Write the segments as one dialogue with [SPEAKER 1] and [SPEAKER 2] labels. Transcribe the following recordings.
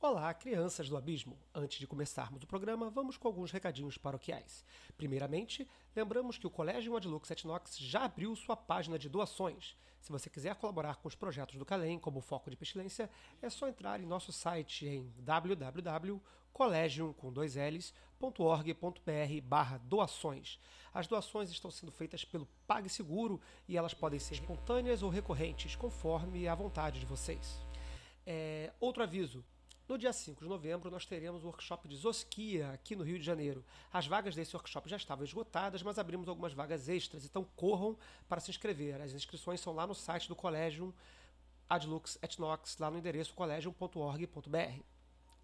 [SPEAKER 1] Olá, crianças do abismo! Antes de começarmos o programa, vamos com alguns recadinhos paroquiais. Primeiramente, lembramos que o Colégio Adlux Etnox já abriu sua página de doações. Se você quiser colaborar com os projetos do Calem, como o Foco de Pestilência, é só entrar em nosso site em www.collegium.org.br barra doações. As doações estão sendo feitas pelo PagSeguro e elas podem ser espontâneas ou recorrentes, conforme a vontade de vocês. É, outro aviso, no dia 5 de novembro, nós teremos o workshop de Zosquia aqui no Rio de Janeiro. As vagas desse workshop já estavam esgotadas, mas abrimos algumas vagas extras, então corram para se inscrever. As inscrições são lá no site do Colégio Adlux Etnox, lá no endereço collegium.org.br.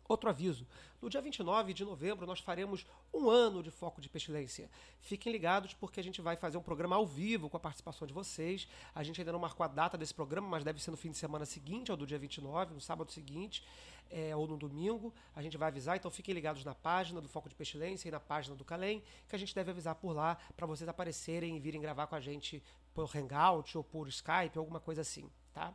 [SPEAKER 1] Outro aviso: no dia 29 de novembro nós faremos um ano de foco de pestilência. Fiquem ligados porque a gente vai fazer um programa ao vivo com a participação de vocês. A gente ainda não marcou a data desse programa, mas deve ser no fim de semana seguinte, ao do dia 29, no sábado seguinte, é, ou no domingo. A gente vai avisar, então fiquem ligados na página do Foco de Pestilência e na página do Calem, que a gente deve avisar por lá para vocês aparecerem e virem gravar com a gente por Hangout ou por Skype, alguma coisa assim, tá?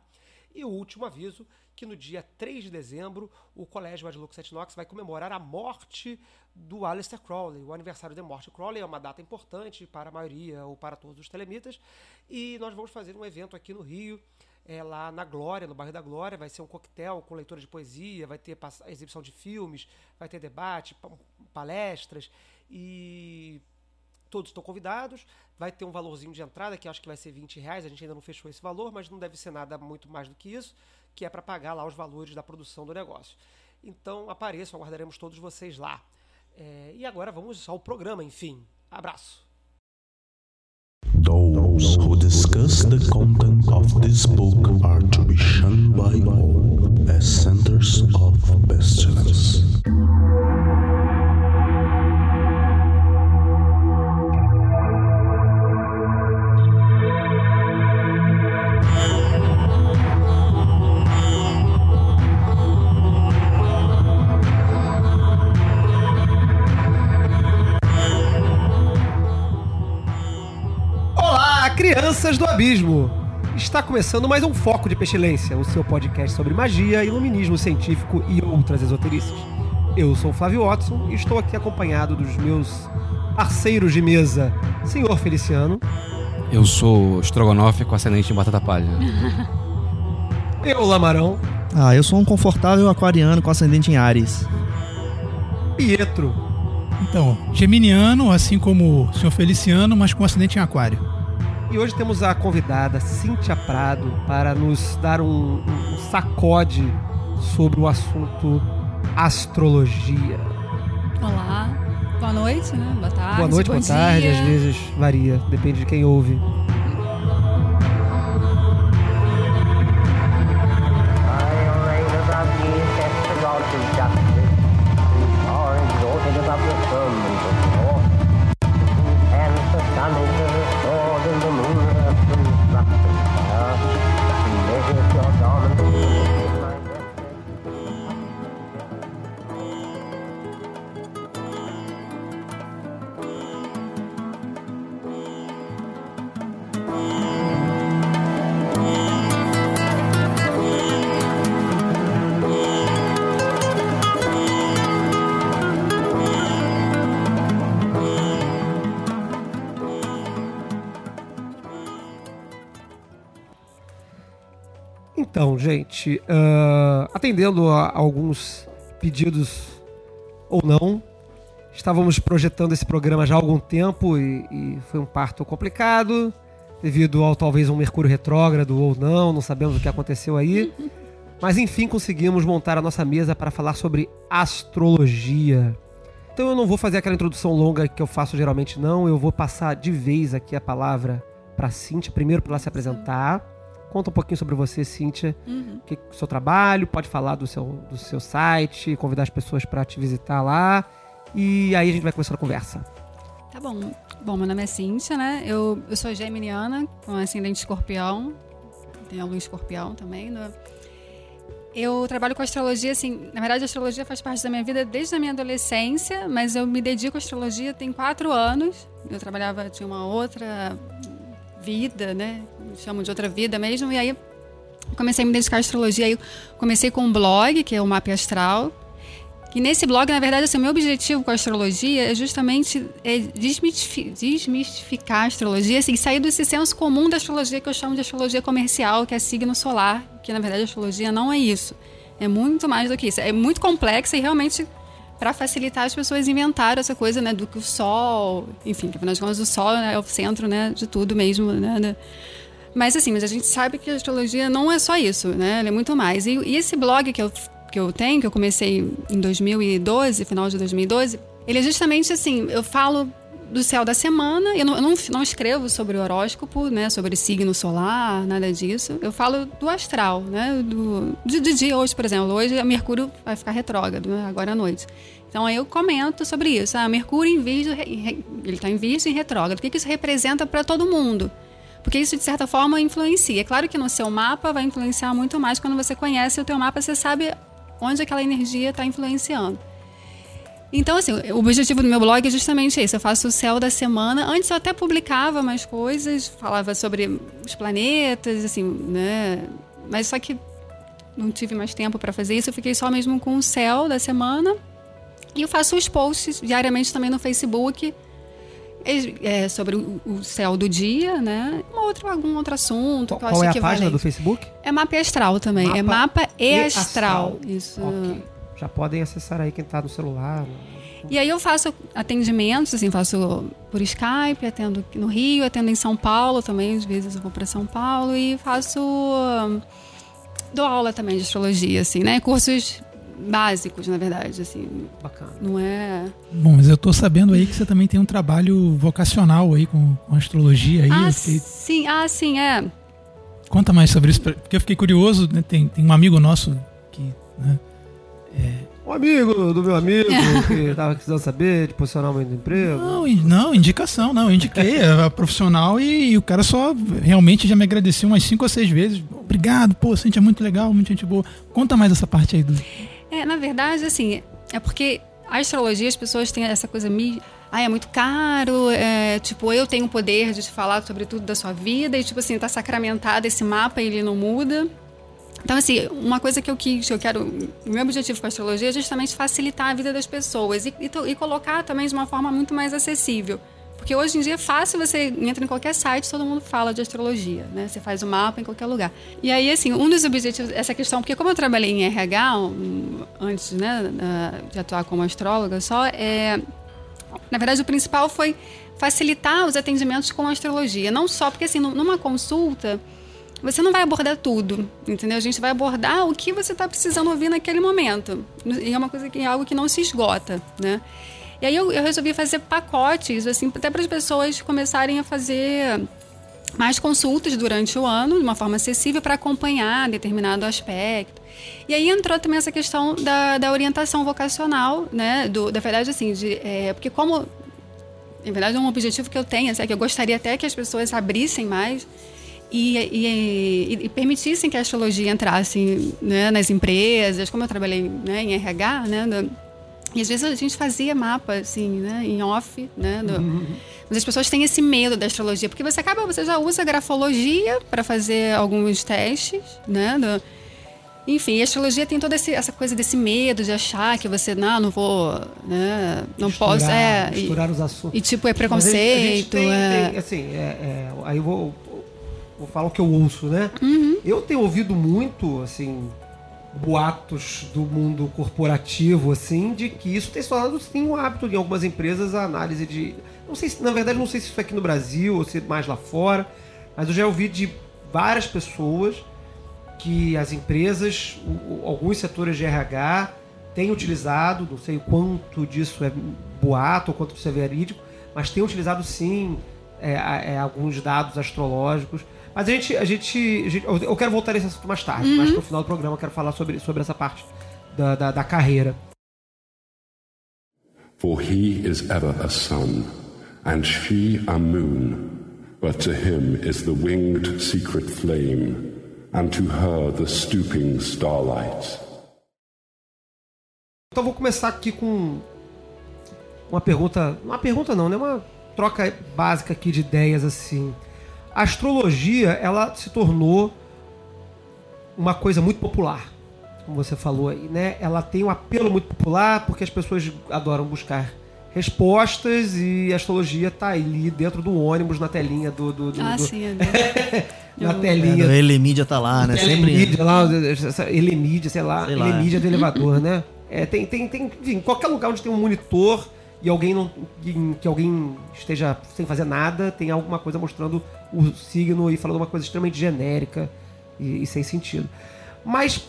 [SPEAKER 1] E o último aviso, que no dia 3 de dezembro, o Colégio Adlux Etnox vai comemorar a morte do Aleister Crowley. O aniversário de morte Crowley é uma data importante para a maioria ou para todos os telemitas. E nós vamos fazer um evento aqui no Rio, é, lá na Glória, no bairro da Glória. Vai ser um coquetel com leitura de poesia, vai ter exibição de filmes, vai ter debate, palestras. E todos estão convidados. Vai ter um valorzinho de entrada, que acho que vai ser 20 reais. A gente ainda não fechou esse valor, mas não deve ser nada muito mais do que isso, que é para pagar lá os valores da produção do negócio. Então apareçam, aguardaremos todos vocês lá. É, e agora vamos ao programa, enfim. Abraço. Those who discuss the content of this book are to be shunned by all as centers of pestilence. Crianças do Abismo. Está começando mais um Foco de Pestilência, o seu podcast sobre magia, iluminismo científico e outras esoterices. Eu sou o Flávio Watson e estou aqui acompanhado dos meus parceiros de mesa, senhor Feliciano.
[SPEAKER 2] Eu sou estrogonofe com ascendente em batata palha.
[SPEAKER 1] eu, Lamarão.
[SPEAKER 3] Ah, eu sou um confortável aquariano com ascendente em Ares.
[SPEAKER 1] Pietro.
[SPEAKER 4] Então, geminiano, assim como o senhor Feliciano, mas com ascendente em aquário.
[SPEAKER 1] E hoje temos a convidada Cíntia Prado para nos dar um, um sacode sobre o assunto astrologia.
[SPEAKER 5] Olá, boa noite, né? Boa tarde.
[SPEAKER 1] Boa noite, boa tarde, às vezes varia, depende de quem ouve. Uh, atendendo a alguns pedidos ou não, estávamos projetando esse programa já há algum tempo e, e, foi um parto complicado, devido ao talvez um Mercúrio retrógrado ou não, não sabemos o que aconteceu aí. Mas enfim, conseguimos montar a nossa mesa para falar sobre astrologia. Então eu não vou fazer aquela introdução longa que eu faço geralmente, não. Eu vou passar de vez aqui a palavra para a Cintia, primeiro para ela se apresentar Conta um pouquinho sobre você, Cíntia, uhum. que, seu trabalho, pode falar do seu, do seu site, convidar as pessoas para te visitar lá. E aí a gente vai começar a conversa.
[SPEAKER 5] Tá bom. Bom, meu nome é Cíntia, né? Eu, eu sou geminiana, com ascendente escorpião. Tem a lua escorpião também. Né? Eu trabalho com astrologia, assim, na verdade a astrologia faz parte da minha vida desde a minha adolescência, mas eu me dedico à astrologia tem quatro anos. Eu trabalhava, tinha uma outra vida, né? Chamam de outra vida mesmo. E aí comecei a me dedicar à astrologia. Aí comecei com um blog, que é o Mapa Astral. E nesse blog, na verdade, assim, o meu objetivo com a astrologia é justamente é desmistifi- desmistificar a astrologia, assim, sair desse senso comum da astrologia que eu chamo de astrologia comercial, que é signo solar, que na verdade a astrologia não é isso. É muito mais do que isso. É muito complexa e realmente para facilitar as pessoas inventaram essa coisa, né, do que o sol, enfim, que afinal de contas o sol né, é o centro, né, de tudo mesmo, né, né. Mas assim, mas a gente sabe que a astrologia não é só isso, né? Ela é muito mais. E, e esse blog que eu, que eu tenho, que eu comecei em 2012, final de 2012, ele é justamente assim, eu falo do céu da semana, eu não, eu não, não escrevo sobre horóscopo, né? Sobre signo solar, nada disso. Eu falo do astral, né? Do, de, de dia hoje, por exemplo. Hoje a Mercúrio vai ficar retrógrado, né? agora à noite. Então aí eu comento sobre isso. Ah, Mercúrio em Virgem, ele está em Virgem retrógrado. O que, que isso representa para todo mundo? Porque isso, de certa forma, influencia. É claro que no seu mapa vai influenciar muito mais. Quando você conhece o teu mapa, você sabe onde aquela energia está influenciando. Então, assim, o objetivo do meu blog é justamente esse. Eu faço o céu da semana. Antes eu até publicava mais coisas, falava sobre os planetas, assim, né? Mas só que não tive mais tempo para fazer isso. Eu fiquei só mesmo com o céu da semana. E eu faço os posts diariamente também no Facebook é, sobre o, céu do dia, né? Uma outra, algum outro assunto.
[SPEAKER 1] Qual, é a página do Facebook?
[SPEAKER 5] É Mapa Astral também. Mapa é Mapa e, e Astral. astral. Isso.
[SPEAKER 1] Okay. Já podem acessar aí quem está no celular.
[SPEAKER 5] E aí eu faço atendimentos, assim, faço por Skype, atendo no Rio, atendo em São Paulo também, às vezes eu vou para São Paulo e faço dou aula também de astrologia, assim, né? Cursos básicos, na verdade, assim.
[SPEAKER 1] Bacana.
[SPEAKER 5] Não é.
[SPEAKER 4] Bom, mas eu tô sabendo aí que você também tem um trabalho vocacional aí com, com astrologia aí.
[SPEAKER 5] Ah,
[SPEAKER 4] fiquei...
[SPEAKER 5] sim, ah, sim, é.
[SPEAKER 4] Conta mais sobre isso, porque eu fiquei curioso, né? Tem, tem um amigo nosso que, né?
[SPEAKER 1] É... Um amigo do meu amigo que estava precisando saber de posicionar o emprego.
[SPEAKER 4] Não, não, indicação, não. Eu indiquei a profissional e, e, o cara só realmente já me agradeceu umas cinco ou seis vezes. Obrigado, pô, Cintia, é muito legal, muita gente boa. Conta mais essa parte aí do.
[SPEAKER 5] É, na verdade, assim, é porque a astrologia, as pessoas têm essa coisa me ah, é muito caro, é, tipo, eu tenho o poder de te falar sobre tudo da sua vida, e tipo assim, tá sacramentado esse mapa e ele não muda. Então, assim, uma coisa que eu quis, eu quero, o meu objetivo com a astrologia é justamente facilitar a vida das pessoas e, e, e, colocar também de uma forma muito mais acessível. Porque hoje em dia é fácil, você entra em qualquer site, todo mundo fala de astrologia, né? Você faz o mapa em qualquer lugar. E aí, assim, um dos objetivos, essa questão, porque como eu trabalhei em RH um, antes, né, de atuar como astróloga só, é, na verdade, o principal foi facilitar os atendimentos com a astrologia. Não só porque, assim, numa consulta você não vai abordar tudo, entendeu? A gente vai abordar o que você está precisando ouvir naquele momento. E é uma coisa que é algo que não se esgota, né? E aí eu, eu resolvi fazer pacotes, assim, até para as pessoas começarem a fazer mais consultas durante o ano, de uma forma acessível, para acompanhar determinado aspecto. E aí entrou também essa questão da, da orientação vocacional, né? Do, da verdade, assim, de, é, porque como, na verdade, é um objetivo que eu tenho, assim, que eu gostaria até que as pessoas abrissem mais e, e, e, permitissem que a astrologia entrasse né, nas empresas, como eu trabalhei né, em RH, né, do, e às vezes a gente fazia mapa, assim, né, em off, né, do, uhum. mas as pessoas têm esse medo da astrologia, porque você acaba, você já usa grafologia para fazer alguns testes, né, do, enfim, a astrologia tem toda esse, essa coisa desse medo de achar que você, não, não vou, né, não
[SPEAKER 1] misturar,
[SPEAKER 5] posso, é,
[SPEAKER 1] misturar e, os assuntos. E
[SPEAKER 5] tipo, é preconceito,
[SPEAKER 1] tem,
[SPEAKER 5] é...
[SPEAKER 1] Tem, assim, é, é, aí eu vou vou falar o que eu ouço, né?
[SPEAKER 5] Uhum.
[SPEAKER 1] Eu tenho ouvido muito, assim, boatos do mundo corporativo, assim, de que isso tem se tornado, sim, um hábito em algumas empresas, a análise de... Não sei se, na verdade, não sei se isso é aqui no Brasil ou se é mais lá fora, mas eu já ouvi de várias pessoas que as empresas, alguns setores de RH têm utilizado, não sei o quanto disso é boato ou quanto disso é verídico, mas têm utilizado sim é, é, alguns dados astrológicos mas a gente, a gente, a gente eu quero voltar nesse assunto mais tarde, uhum. mais pro final do programa eu quero falar sobre, sobre essa parte da, da, da carreira. For he is ever a sun, and she a moon, but to him is the winged secret flame, and to her the stooping starlight. Então vou começar aqui com uma pergunta, uma pergunta não, né? Uma troca básica aqui de ideias assim a astrologia ela se tornou uma coisa muito popular, como você falou aí, né? Ela tem um apelo muito popular porque as pessoas adoram buscar respostas e a astrologia tá ali dentro do ônibus, na telinha do. do, do
[SPEAKER 5] Ah,
[SPEAKER 1] do-
[SPEAKER 5] sim. é
[SPEAKER 1] na telinha.
[SPEAKER 3] É, o Elemídia tá lá, né? Sempre.
[SPEAKER 1] Elemídia lá, Elemídia, sei lá,
[SPEAKER 3] Sei lá,
[SPEAKER 1] Elemídia do elevador, né? É, tem, tem, tem, enfim, qualquer lugar onde tem um monitor e alguém não. Que, alguém esteja sem fazer nada, tem alguma coisa mostrando o signo e falando uma coisa extremamente genérica e, e sem sentido. Mas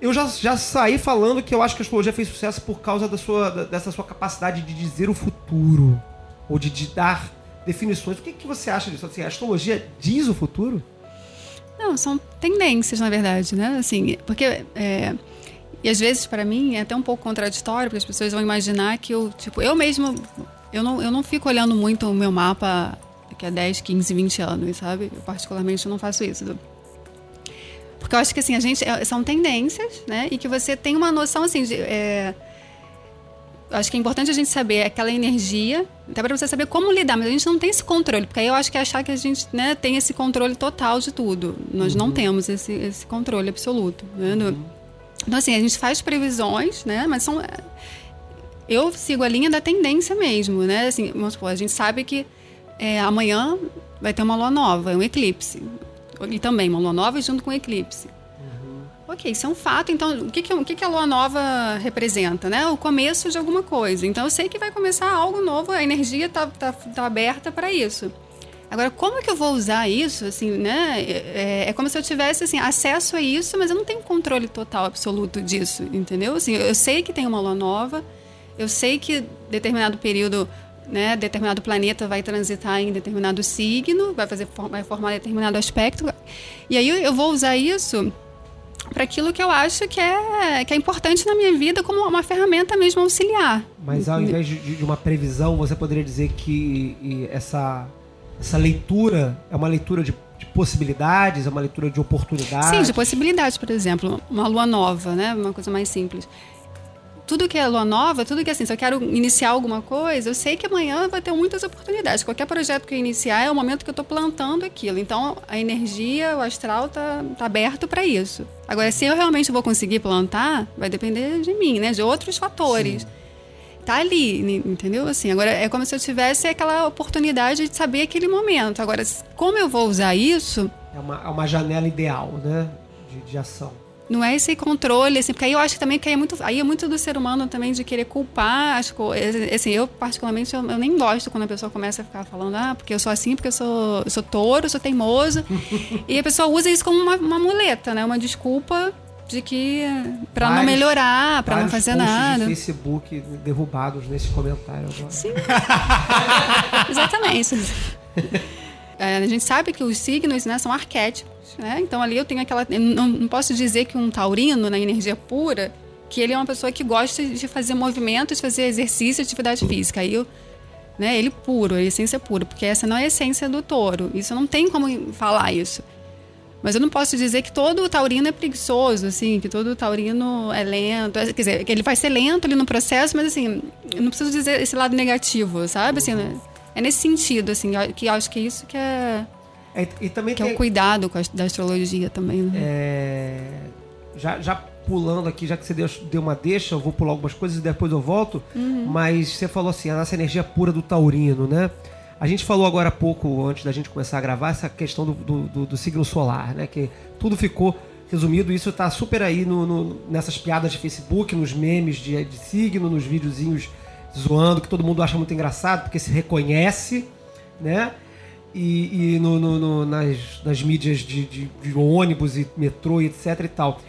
[SPEAKER 1] eu já, já saí falando que eu acho que a astrologia fez sucesso por causa da sua, dessa sua capacidade de dizer o futuro. Ou de, de dar definições. O que, que você acha disso? Assim, a astrologia diz o futuro?
[SPEAKER 5] Não, são tendências, na verdade, né? Assim, porque. é, e às vezes, para mim, é até um pouco contraditório, porque as pessoas vão imaginar que eu, tipo, eu mesmo. Eu não, eu não fico olhando muito o meu mapa daqui a 10, 15, 20 anos, sabe? Eu, particularmente, não faço isso. Porque eu acho que, assim, a gente. é, São tendências, né? E que você tem uma noção, assim, de. é, acho que é importante a gente saber aquela energia, até para você saber como lidar, mas a gente não tem esse controle, porque aí eu acho que é achar que a gente né, tem esse controle total de tudo. Nós não temos esse, esse controle absoluto. né? No- Então, assim, a gente faz previsões, né? Mas são. Eu sigo a linha da tendência mesmo, né? Assim, vamos supor, a gente sabe que é, amanhã vai ter uma lua nova, um eclipse. E também uma lua nova junto com um eclipse. Ok, isso é um fato. Então, o que, que, o que, que a lua nova representa? Né? O começo de alguma coisa. Então, eu sei que vai começar algo novo, a energia está tá, tá aberta para isso. Agora, como é que eu vou usar isso? Assim, né? É, é como se eu tivesse assim, acesso a isso, mas eu não tenho controle total, absoluto disso, entendeu? Assim, eu sei que tem uma lua nova, eu sei que determinado período, né, determinado planeta vai transitar em determinado signo, vai fazer vai formar determinado aspecto. E aí eu vou usar isso para aquilo que eu acho que é, que é importante na minha vida como uma ferramenta mesmo auxiliar.
[SPEAKER 1] Mas ao invés de, de uma previsão, você poderia dizer que essa, essa leitura é uma leitura de, de possibilidades, é uma leitura de oportunidades.
[SPEAKER 5] Sim, de possibilidades, por exemplo, uma lua nova, né? Uma coisa mais simples. Tudo que é lua nova, tudo que é assim, se eu quero iniciar alguma coisa, eu sei que amanhã vai ter muitas oportunidades. Qualquer projeto que eu iniciar é o momento que eu estou plantando aquilo. Então, a energia, o astral tá, tá aberto para isso. Agora, se eu realmente vou conseguir plantar, vai depender de mim, né? De outros fatores. Tá ali, entendeu? Assim, agora é como se eu tivesse aquela oportunidade de saber aquele momento. Agora, como eu vou usar isso,
[SPEAKER 1] É uma, é uma janela ideal, né? De, de ação.
[SPEAKER 5] Não é esse controle, assim, porque aí eu acho que também que aí é muito, aí é muito do ser humano também de querer culpar as coisas. Assim, eu particularmente eu, eu nem gosto quando a pessoa começa a ficar falando, ah, porque eu sou assim, porque eu sou, eu sou touro, eu sou teimoso. e a pessoa usa isso como uma, uma muleta, né? Uma desculpa de que para não melhorar, para não fazer nada.
[SPEAKER 1] de Facebook derrubados nesse comentário agora.
[SPEAKER 5] Sim. Exatamente. É, a gente sabe que os signos né, são arquétipos, né? Então ali eu tenho aquela. eu não, não posso dizer que um taurino, na energia pura, que ele é uma pessoa que gosta de fazer movimentos, fazer exercício, atividade física. Aí eu. Né, ele puro, a essência pura, porque essa não é a essência do touro. Isso não tem como falar isso. Mas eu não posso dizer que todo taurino é preguiçoso, assim, que todo taurino é lento. Quer dizer, que ele vai ser lento ali no processo, mas assim, eu não preciso dizer esse lado negativo, sabe? Assim, né? é nesse sentido, assim, que eu acho que é isso que é,
[SPEAKER 1] É, e também
[SPEAKER 5] que é
[SPEAKER 1] tem,
[SPEAKER 5] o cuidado com a, da astrologia também, né?
[SPEAKER 1] é, já, já pulando aqui, já que você deu, deu uma deixa, eu vou pular algumas coisas e depois eu volto.
[SPEAKER 5] Uhum.
[SPEAKER 1] Mas você falou assim, a nossa energia pura do taurino, né? A gente falou agora há pouco, antes da gente começar a gravar, essa questão do, do, do- do signo solar, né? Que tudo ficou resumido. Isso tá super aí no, no- nessas piadas de Facebook, nos memes de, de signo, nos videozinhos zoando, que todo mundo acha muito engraçado, porque se reconhece, né? E, e no- no- nas, nas mídias de, de- de ônibus e metrô e etc e tal.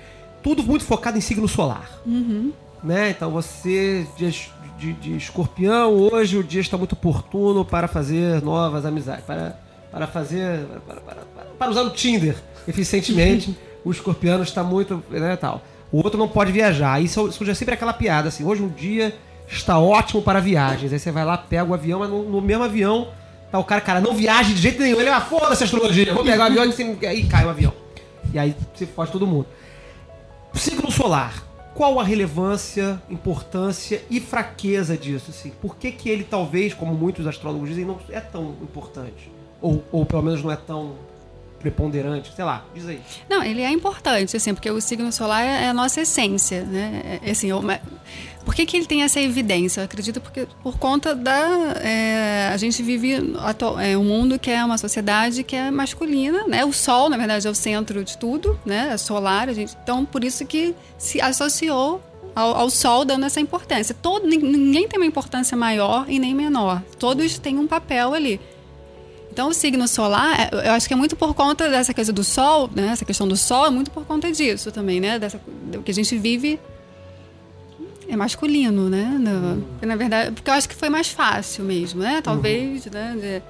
[SPEAKER 1] Tudo muito focado em signo solar. Né? Então você, dia de, de escorpião, hoje o dia está muito oportuno para fazer novas amizades. Para, para fazer. Para, para, para, usar o Tinder eficientemente. o escorpiano está muito. Né, tal. O outro não pode viajar. Isso surge sempre aquela piada, assim, hoje um dia está ótimo para viagens. Aí você vai lá, pega o avião, mas no, no mesmo avião tá o cara, cara, não viaje de jeito nenhum. Ele, ah, foda-se astrologia, vou pegar o avião e aí cai o avião. E aí se fode todo mundo. Signo solar. Qual a relevância, importância e fraqueza disso? Assim? Por que, que ele talvez, como muitos astrólogos dizem, não é tão importante? Ou, ou pelo menos não é tão preponderante? Sei lá, diz aí.
[SPEAKER 5] Não, ele é importante, assim, porque o signo solar é a nossa essência, né? É, assim, eu, por que, que ele tem essa evidência? Eu acredito porque por conta da é, a gente vive é, um mundo que é uma sociedade que é masculina, né? O Sol, na verdade, é o centro de tudo, né? É solar, a gente, então por isso que se associou ao, ao, Sol dando essa importância. Todo, ninguém tem uma importância maior e nem menor. Todos têm um papel ali. Então, o signo solar, é, eu acho que é muito por conta dessa coisa do Sol, né? Essa questão do Sol é muito por conta disso também, né? Dessa, do que a gente vive é masculino, né? No, na verdade, porque eu acho que foi mais fácil mesmo, né? Talvez, uhum. né? De,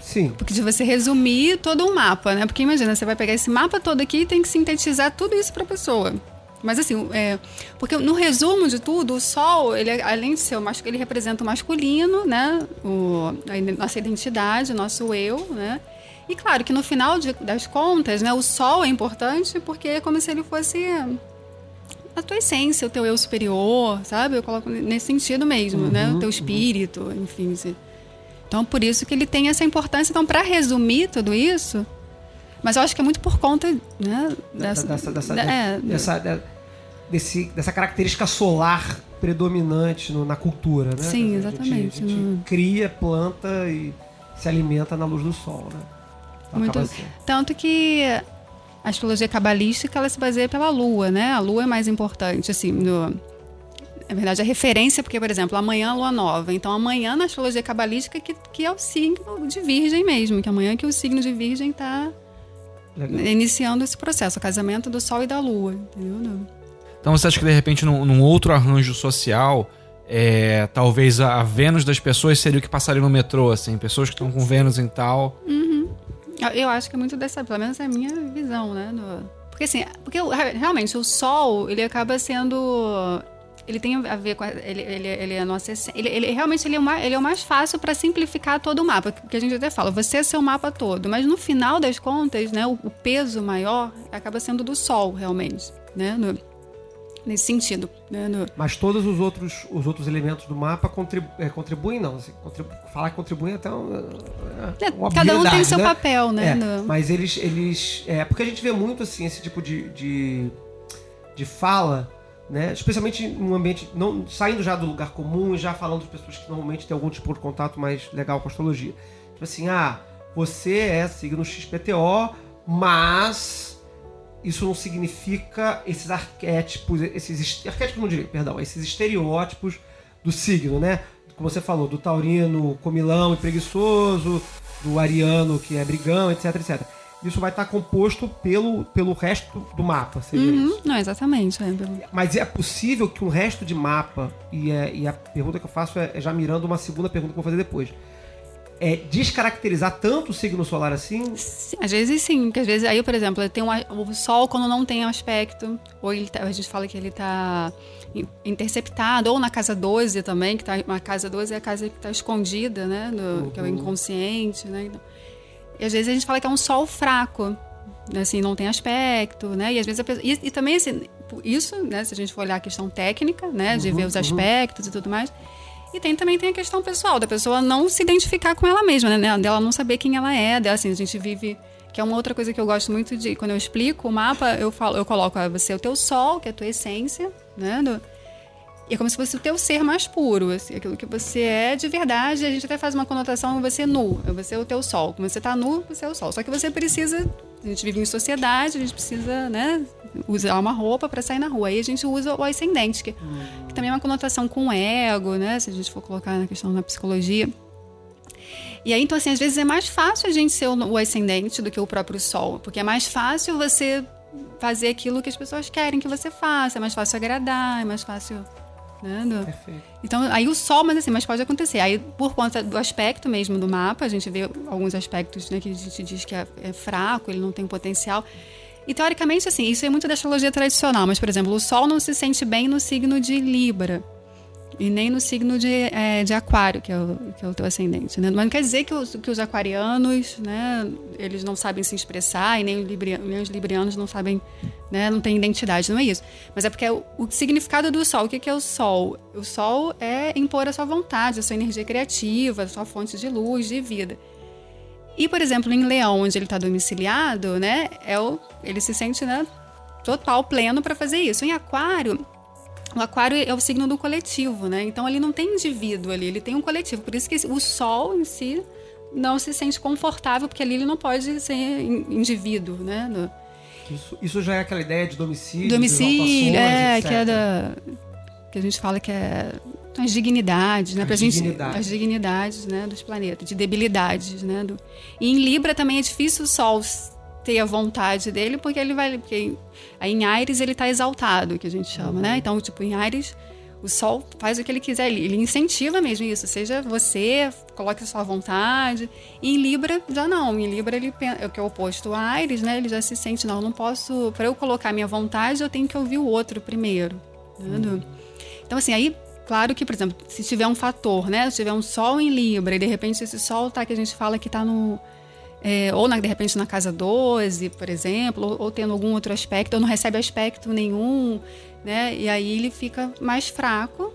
[SPEAKER 1] Sim.
[SPEAKER 5] Porque de você resumir todo um mapa, né? Porque imagina, você vai pegar esse mapa todo aqui e tem que sintetizar tudo isso para a pessoa. Mas assim, é, porque no resumo de tudo, o Sol, ele, além de ser o masculino, ele representa o masculino, né? O, a nossa identidade, o nosso eu, né? E claro que no final de, das contas, né, o Sol é importante porque é como se ele fosse a tua essência, o teu eu superior, sabe? Eu coloco nesse sentido mesmo, uhum, né? O teu espírito, uhum. enfim. Assim. Então, por isso que ele tem essa importância. Então, para resumir tudo isso, mas eu acho que é muito por conta né,
[SPEAKER 1] dessa, dessa, dessa, é, dessa, desse, dessa característica solar predominante no, na cultura, né?
[SPEAKER 5] Sim, exatamente.
[SPEAKER 1] A gente, a gente cria, planta e se alimenta na luz do sol, né?
[SPEAKER 5] Então, muito, assim. Tanto que a astrologia cabalística ela se baseia pela lua, né? A lua é mais importante, assim, no, na verdade, a referência, porque, por exemplo, amanhã a lua nova. Então, amanhã na astrologia cabalística, que, que é o signo de Virgem mesmo, que amanhã que o signo de Virgem está iniciando esse processo, o casamento do Sol e da Lua, entendeu?
[SPEAKER 2] Então você acha que de repente num, num outro arranjo social, é, talvez a, a, Vênus das pessoas seria o que passaria no metrô, assim, pessoas que estão com Vênus e tal.
[SPEAKER 5] Uhum. Eu acho que é muito dessa, pelo menos é a minha visão, né? Do, porque assim, porque realmente o Sol, ele acaba sendo ele tem a ver com a, ele, ele, ele é a nossa ele, ele realmente ele é, o mais, ele é o mais fácil para simplificar todo o mapa porque a gente até fala você é seu mapa todo mas no final das contas né o, o peso maior acaba sendo do sol realmente né no, nesse sentido. Né? No...
[SPEAKER 1] Mas todos os outros, os outros elementos do mapa contribu é, contribuem, não. Assim, contribu falar que contribuem até um,
[SPEAKER 5] é, uma Cada um tem seu
[SPEAKER 1] né?
[SPEAKER 5] papel, né?
[SPEAKER 1] É, no... Mas eles, eles. É, porque a gente vê muito assim, esse tipo de, de, de fala. Né? Especialmente num ambiente não saindo já do lugar comum e já falando de pessoas que normalmente têm algum tipo de contato mais legal com a astrologia. Tipo assim, ah, você é signo XPTO, mas isso não significa esses arquétipos, esses arquétipos não diria, perdão, esses estereótipos do signo, né? Como você falou, do taurino comilão e preguiçoso, do ariano que é brigão, etc, etc. Isso vai estar composto pelo, pelo resto do mapa, seria
[SPEAKER 5] uhum,
[SPEAKER 1] isso?
[SPEAKER 5] Não, exatamente. É.
[SPEAKER 1] Mas é possível que um resto de mapa, e, é, e a pergunta que eu faço é, é já mirando uma segunda pergunta que eu vou fazer depois é, descaracterizar tanto o signo solar assim?
[SPEAKER 5] Sim, às vezes sim, porque às vezes aí, por exemplo, tem um, o Sol quando não tem aspecto, ou tá, a gente fala que ele está interceptado, ou na casa 12 também, que tá, a casa 12 é a casa que está escondida, né, uhum. que é o inconsciente, né, então, e às vezes a gente fala que é um Sol fraco, assim, não tem aspecto, né, e às vezes pessoa, e, e, também assim, isso, né, se a gente for olhar a questão técnica, né, de uhum, ver os uhum. aspectos uhum. e tudo mais, e tem também tem a questão pessoal, da pessoa não se identificar com ela mesma, né? Dela não saber quem ela é, dela, assim, a gente vive que é uma outra coisa que eu gosto muito de quando eu explico o mapa, eu falo, eu coloco ah, você é o teu sol, que é a tua essência, né? Do, é como se fosse o teu ser mais puro, assim, aquilo que você é de verdade. A gente até faz uma conotação, você é nu, você é o teu sol. Quando você está nu, você é o sol. Só que você precisa, a gente vive em sociedade, a gente precisa, né, usar uma roupa para sair na rua. Aí a gente usa o ascendente, que, que, também é uma conotação com o ego, né? Se a gente for colocar na questão da psicologia. E aí, então, assim, às vezes é mais fácil a gente ser o ascendente do que o próprio sol, porque é mais fácil você fazer aquilo que as pessoas querem que você faça, é mais fácil agradar, é mais fácil. Né? Do... Então, aí o sol, mas assim, mas pode acontecer. Aí, por conta do aspecto mesmo do mapa, a gente vê alguns aspectos né, que a gente diz que é, é fraco, ele não tem potencial. E teoricamente, assim, isso é muito da astrologia tradicional, mas, por exemplo, o Sol não se sente bem no signo de Libra. E nem no signo de, é, de aquário, que é, o, que é o teu ascendente. Né? Mas não quer dizer que os, que os aquarianos, né, eles não sabem se expressar, e nem, Libri, nem os librianos não sabem, né, não têm identidade, não é isso. Mas é porque o, o significado do sol, o que, que é o sol? O sol é impor a sua vontade, a sua energia criativa, a sua fonte de luz, de vida. E, por exemplo, em Leão, onde ele está domiciliado, né, é o, ele se sente né, total pleno para fazer isso. Em Aquário, o aquário é o signo do coletivo, né? Então ele não tem indivíduo ali, ele tem um coletivo. Por isso que o sol em si não se sente confortável, porque ali ele não pode ser indivíduo, né? No...
[SPEAKER 1] Isso, isso, já é aquela ideia de domicílio,
[SPEAKER 5] domicílio, é, etc. que é da que a gente fala que é as dignidades, né? As, pra dignidades. Gente, as dignidades, né, dos planetas, de debilidades, né? Do... E em Libra também é difícil o Sol ter a vontade dele, porque ele vai, porque aí em Ares ele está exaltado, que a gente chama, né? uhum. Então, tipo, em Ares o sol faz o que ele quiser, ele incentiva mesmo isso, seja você, coloque a sua vontade. E em Libra, já não. Em Libra, ele é o que é o oposto a Ares, né? Ele já se sente, não, não posso. Para eu colocar minha vontade, eu tenho que ouvir o outro primeiro. Uhum. Então, assim, aí Claro que, por exemplo, se tiver um fator, né? Se tiver um sol em Libra e de repente esse sol tá que a gente fala que está no. É, ou na, de repente na casa 12, por exemplo, ou, ou, tendo algum outro aspecto, ou não recebe aspecto nenhum, né? E aí ele fica mais fraco,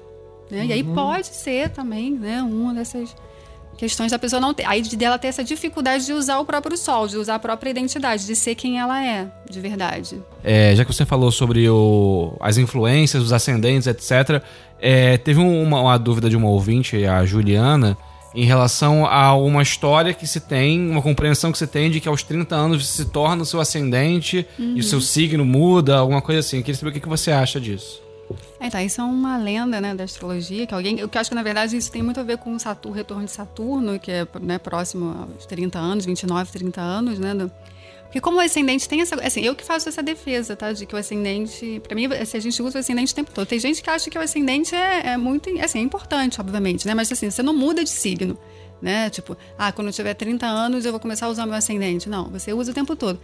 [SPEAKER 5] né? Uhum. E aí uhum. pode ser também, né? Uma dessas questões da pessoa não ter. Aí dela ter essa dificuldade de usar o próprio sol, de usar a própria identidade, de ser quem ela é, de verdade.
[SPEAKER 2] É, já que você falou sobre o, as influências, os ascendentes, etc., é, teve uma, uma, dúvida de uma ouvinte, a Juliana, em relação a uma história que se tem, uma compreensão que se tem de que aos 30 anos se torna o seu ascendente uhum. e o seu signo muda, alguma coisa assim. Queria saber o que você acha disso.
[SPEAKER 5] É, tá, isso é uma lenda, né, da astrologia, que alguém, eu que acho que na verdade isso tem muito a ver com o Saturno, retorno de Saturno, que é, né, próximo aos 30 anos, 29, 30 anos, né, do, porque como o ascendente tem essa, assim, eu que faço essa defesa, tá, de que o ascendente, para mim, assim, a gente usa o ascendente o tempo todo. Tem gente que acha que o ascendente é, é muito, assim, é importante, obviamente, né, mas assim, você não muda de signo, né, tipo, ah, quando eu tiver 30 anos eu vou começar a usar meu ascendente. Não, você usa o tempo todo.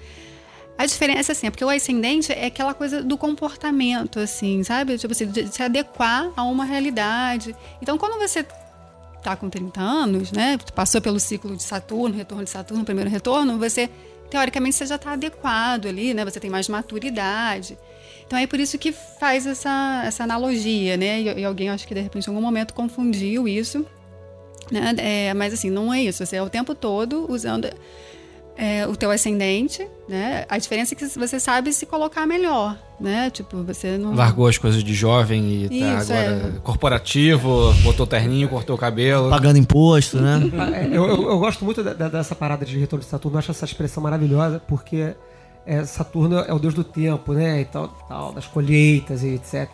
[SPEAKER 5] A diferença, assim, é porque o ascendente é aquela coisa do comportamento, assim, sabe? Tipo assim, de se adequar a uma realidade. Então, quando você tá com 30 anos, né? Passou pelo ciclo de Saturno, retorno de Saturno, primeiro retorno, você, teoricamente, você já está adequado ali, né? Você tem mais maturidade. Então é por isso que faz essa, essa analogia, né? E, e alguém, acho que de repente, em algum momento confundiu isso. Né? É, mas assim, não é isso. Você é o tempo todo usando é, o teu ascendente, né? A diferença é que você sabe se colocar melhor, né? Tipo, você não...
[SPEAKER 2] Largou as coisas de jovem e tá Isso, agora é. corporativo, botou terninho, cortou o cabelo.
[SPEAKER 3] Pagando imposto, né?
[SPEAKER 1] É, eu, eu, eu, gosto muito da, dessa parada de retorno de Saturno, eu acho essa expressão maravilhosa, porque é, Saturno é o deus do tempo, né? E tal, tal, das colheitas e etc.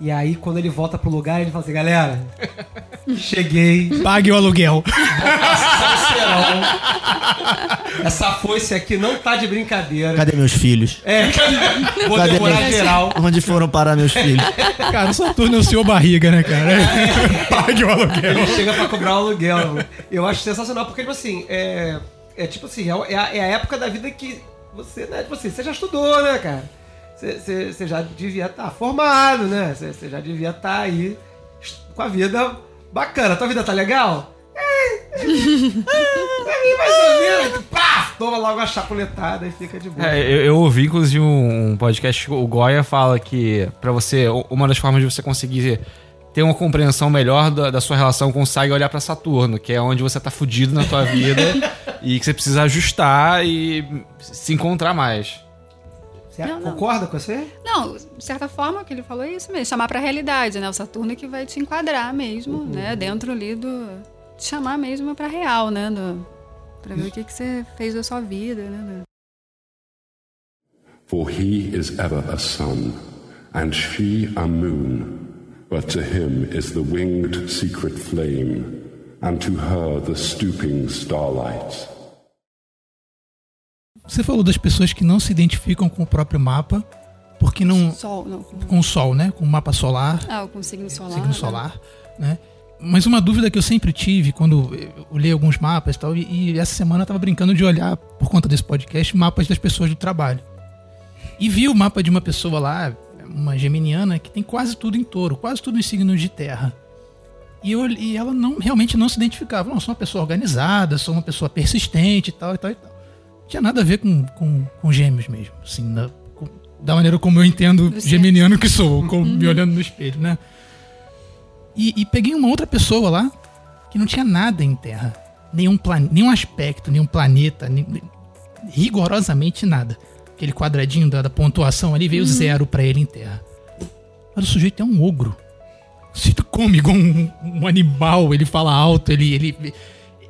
[SPEAKER 1] E aí, quando ele volta pro lugar, ele fala assim, galera, cheguei.
[SPEAKER 4] Pague o aluguel.
[SPEAKER 1] Essa foice aqui não tá de brincadeira.
[SPEAKER 3] Cadê meus filhos?
[SPEAKER 1] É, cadê? Vou Cadê demorar meus... geral.
[SPEAKER 3] Onde foram parar meus filhos?
[SPEAKER 4] Cara, o Saturno é o seu barriga, né, cara? É. Pague o aluguel.
[SPEAKER 1] Ele chega pra cobrar o aluguel. Eu acho sensacional, porque, tipo assim, é, é tipo assim, é a, é a época da vida que você, né, tipo assim, você já estudou, né, cara? você já devia estar tá formado, né? Você já devia estar tá aí com a vida bacana. Tua vida tá legal? É, mais ou menos. Pá! Toma logo a chapuletada e fica de boa.
[SPEAKER 2] É, eu, eu, ouvi, inclusive, um podcast. O Goya fala que, para você, uma das formas de você conseguir ter uma compreensão melhor da, da sua relação com o Sag é olhar para Saturno, que é onde você tá fudido na tua vida e que você precisa ajustar e se encontrar mais.
[SPEAKER 1] Você não, concorda não. com você?
[SPEAKER 5] Não, de certa forma, o que ele falou é isso mesmo, chamar para a realidade, né? O Saturno é que vai te enquadrar mesmo, uhum. né? Dentro ali do. Te chamar mesmo para real, né? Do, pra ver o que, que você fez da sua vida, né? For he is ever a sun, and she a moon, but to him is the winged secret flame, and to her the stooping starlight.
[SPEAKER 4] Você falou das pessoas que não se identificam com o próprio mapa, porque não.
[SPEAKER 5] Sol, não.
[SPEAKER 4] Com o Sol, né? Com o mapa solar.
[SPEAKER 5] Ah, com o signo solar.
[SPEAKER 4] Signo solar, né? né? Mas uma dúvida que eu sempre tive quando eu li alguns mapas e tal, e, e essa semana eu tava brincando de olhar, por conta desse podcast, mapas das pessoas do trabalho. E vi o mapa de uma pessoa lá, uma geminiana, que tem quase tudo em touro, quase tudo em signos de terra. E, eu, e ela não, realmente não se identificava. Não, sou uma pessoa organizada, sou uma pessoa persistente e tal e tal e tal tinha nada a ver com, com, com gêmeos mesmo. Assim, da, da maneira como eu entendo Você. geminiano que sou, com, me olhando no espelho, né? E, e, peguei uma outra pessoa lá que não tinha nada em terra. nenhum, plan, nenhum aspecto, nenhum planeta, nem- rigorosamente nada. Aquele quadradinho da, da pontuação ali veio zero pra ele em terra. Mas o sujeito é um ogro. O sujeito come igual um, um animal, ele fala alto, ele, ele,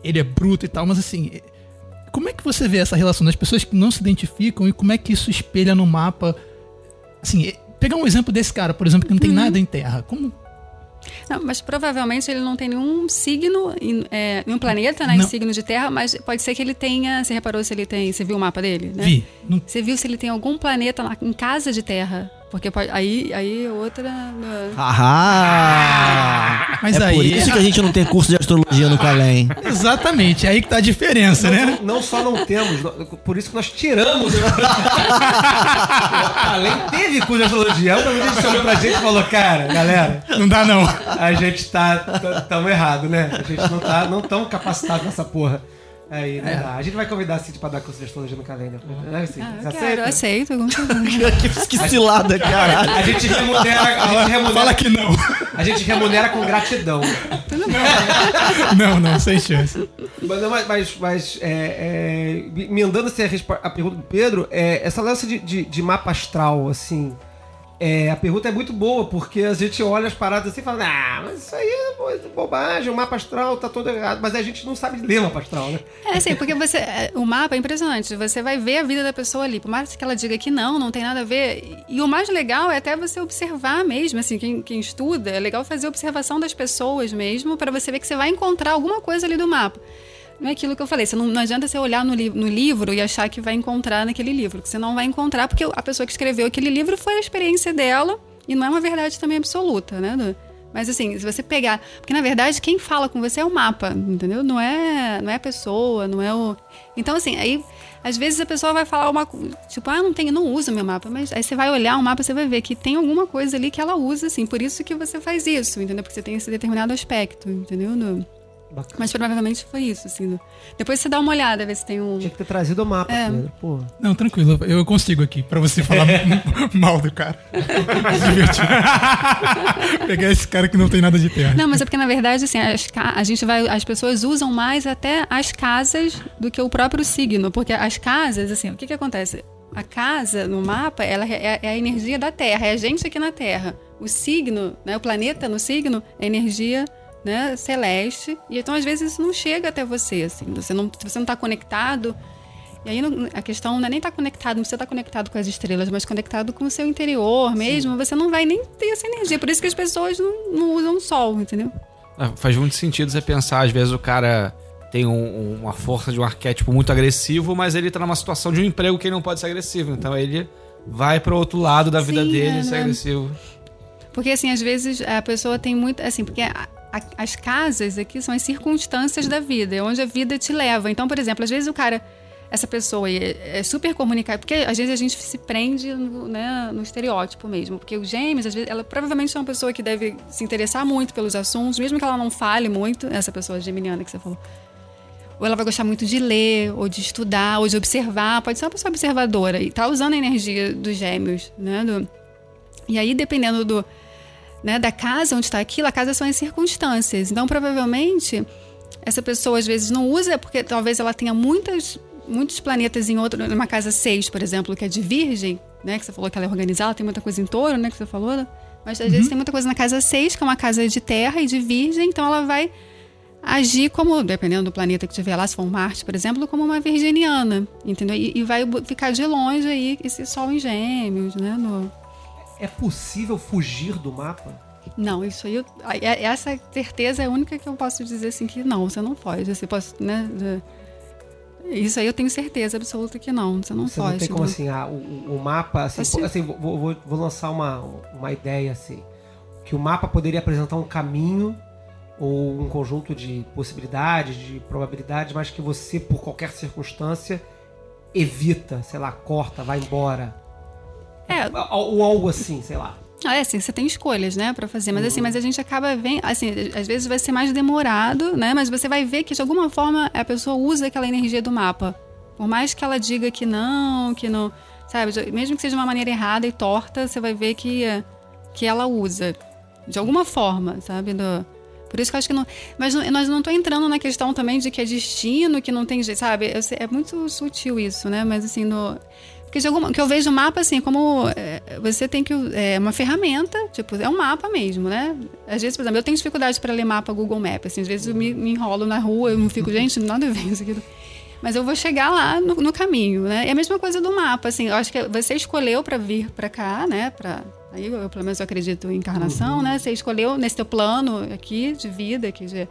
[SPEAKER 4] ele é bruto e tal, mas assim. Como é que você vê essa relação das pessoas que não se identificam e como é que isso espelha no mapa? Assim, é- pegar um exemplo desse cara, por exemplo, que não tem nada em terra. Como,
[SPEAKER 5] Não, mas provavelmente ele não tem nenhum signo, em- é, nenhum planeta, né, em signo de terra, mas pode ser que ele tenha. Você reparou se ele tem. Você viu o mapa dele? Né?
[SPEAKER 4] Vi. Não,
[SPEAKER 5] Você viu se ele tem algum planeta lá em casa de terra? Porque pode- aí, aí outra. né?
[SPEAKER 3] Ahá!
[SPEAKER 4] Mas
[SPEAKER 3] é
[SPEAKER 4] aí-
[SPEAKER 3] por isso que a gente não tem curso de astrologia no Calém.
[SPEAKER 4] exatamente, é aí que tá a diferença, né?
[SPEAKER 1] Não só não temos, por isso que nós tiramos. Além teve curso de astrologia. Uma vez a gente olhou pra gente e falou, cara, galera,
[SPEAKER 4] Não dá não.
[SPEAKER 1] a gente tá tá- tão errado, né? A gente não tá não tão capacitado nessa porra. Aí, não dá. A gente vai convidar a Cid pra dar curso de astrologia no calendário. Né, Cid?
[SPEAKER 5] Ah, eu
[SPEAKER 1] aceita?
[SPEAKER 5] quero, eu aceito. com certeza.
[SPEAKER 3] que cilada, caralho.
[SPEAKER 1] A gente remunera, a gente remunera,
[SPEAKER 4] Fala que não.
[SPEAKER 1] a gente remunera com gratidão.
[SPEAKER 4] Não, não, sem chance.
[SPEAKER 1] Mas, mas, mas, mas, é, é, emendando assim, a, respo- a pergunta do Pedro, é, essa lance de, de, de mapa astral, assim, é, a pergunta é muito boa, porque a gente olha as paradas assim e fala, ah, mas isso aí é bo- bobagem, o mapa astral tá todo errado. Mas a gente não sabe ler mapa astral, né?
[SPEAKER 5] É assim, porque você. é, O mapa é impressionante. Você vai ver a vida da pessoa ali. Por mais que ela diga que não, não tem nada a ver. E o mais legal é até você observar mesmo. Assim, quem, quem estuda, é legal fazer observação das pessoas mesmo, para você ver que você vai encontrar alguma coisa ali do mapa. Não é aquilo que eu falei. Você não, não adianta você olhar no, li- no livro e achar que vai encontrar naquele livro. Que você não vai encontrar, porque a pessoa que escreveu aquele livro foi a experiência dela. E não é uma verdade também absoluta, né? Du? Mas assim, se você pegar. Porque na verdade quem fala com você é o mapa, entendeu? Não é, não é a pessoa, não é o. Então, assim, aí. Às vezes a pessoa vai falar uma tipo, ah, não tem, não uso meu mapa, mas aí você vai olhar o mapa, você vai ver que tem alguma coisa ali que ela usa, assim, por isso que você faz isso, entendeu? Porque você tem esse determinado aspecto, entendeu?
[SPEAKER 1] Bacana.
[SPEAKER 5] Mas provavelmente foi isso, assim. do- Depois você dá uma olhada, ver se tem um.
[SPEAKER 1] Tinha que ter trazido o mapa,
[SPEAKER 5] É.
[SPEAKER 1] Pedro. Pô.
[SPEAKER 4] Não, tranquilo, eu consigo aqui, pra você falar mal do cara. Pegar esse cara que não tem nada de terra.
[SPEAKER 5] Não, mas é porque na verdade assim, as, a gente vai, as pessoas usam mais até as casas do que o próprio signo, porque as casas, assim, o que que acontece? A casa no mapa, ela é, é a energia da Terra, é a gente aqui na Terra. O signo, né, o planeta no signo é energia né, celeste, e então às vezes isso não chega até você, assim, você não, se você não está conectado, e aí a questão não é nem estar conectado, não precisa estar conectado com as estrelas, mas conectado com o seu interior mesmo, você não vai nem ter essa energia. Por isso que as pessoas não, não usam o sol, entendeu?
[SPEAKER 2] Ah, Faz muito sentido você pensar, às vezes o cara tem um- uma força de um arquétipo muito agressivo, mas ele tá numa situação de um emprego que ele não pode ser agressivo. Então ele vai pro outro lado da vida
[SPEAKER 5] Sim,
[SPEAKER 2] dele
[SPEAKER 5] é,
[SPEAKER 2] ser
[SPEAKER 5] né?
[SPEAKER 2] agressivo.
[SPEAKER 5] Porque, assim, às vezes a pessoa tem muito. Assim, porque as casas aqui são as circunstâncias da vida, é onde a vida te leva. Então, por exemplo, às vezes o cara. Essa pessoa é, é super comunicada, porque às vezes a gente se prende no, né, no estereótipo mesmo. Porque o Gêmeos, às vezes, ela provavelmente é uma pessoa que deve se interessar muito pelos assuntos, mesmo que ela não fale muito, essa pessoa geminiana que você falou. Ou ela vai gostar muito de ler, ou de estudar, ou de observar. Pode ser uma pessoa observadora e tá usando a energia dos gêmeos, né? do- E aí, dependendo do, né, da casa onde está aquilo, a casa são as circunstâncias. Então, provavelmente, essa pessoa às vezes não usa porque talvez ela tenha muitas, muitos planetas em outra, numa casa 6, por exemplo, que é de virgem, né? Que você falou que ela é organizada, tem muita coisa em touro, né? Que você falou, né? Mas às vezes tem muita coisa na casa 6, que é uma casa de terra e de virgem, então ela vai agir como, dependendo do planeta que tiver lá, se for um Marte, por exemplo, como uma virginiana, entendeu? E, e vai ficar de longe aí esse sol em gêmeos, né? No,
[SPEAKER 1] É possível fugir do mapa?
[SPEAKER 5] Não, isso aí, eu- é- essa certeza é a única que eu posso dizer assim que não, você não pode. Você pode, né? Isso aí eu tenho certeza absoluta que não, você não
[SPEAKER 1] Você
[SPEAKER 5] pode.
[SPEAKER 1] não tem como
[SPEAKER 5] não.
[SPEAKER 1] assim, ah, o, o- o mapa, assim,
[SPEAKER 5] Assim-
[SPEAKER 1] assim, vou, vou- vou lançar uma, uma ideia assim, que o mapa poderia apresentar um caminho ou um conjunto de possibilidades, de probabilidades, mas que você, por qualquer circunstância, evita, sei lá, corta, vai embora.
[SPEAKER 5] É,
[SPEAKER 1] Ou algo assim, sei lá.
[SPEAKER 5] Ah, é assim, você tem escolhas, né, pra fazer, mas
[SPEAKER 1] Uhum.
[SPEAKER 5] assim, mas a gente acaba vendo, assim, às vezes vai ser mais demorado, né, mas você vai ver que de alguma forma a pessoa usa aquela energia do mapa. Por mais que ela diga que não, que não, sabe, mesmo que seja de uma maneira errada e torta, você vai ver que que ela usa de alguma forma, sabe, do Por isso que eu acho que não. Mas não- nós não tô entrando na questão também de que é destino, que não tem jeito, sabe? É muito sutil isso, né? Mas assim, no. Porque de alguma, que eu vejo o mapa assim, como é, você tem que. É uma ferramenta, tipo, é um mapa mesmo, né? Às vezes, por exemplo, eu tenho dificuldade para ler mapa Google Maps, assim, às vezes eu me, me enrolo na rua, eu não fico, gente, nada a ver isso aqui. Mas eu vou chegar lá no, no caminho, né? É a mesma coisa do mapa, assim. Eu acho que você escolheu para vir para cá, né? Pra, aí eu, pelo menos, eu acredito em encarnação, né? Você escolheu nesse teu plano aqui de vida, aqui de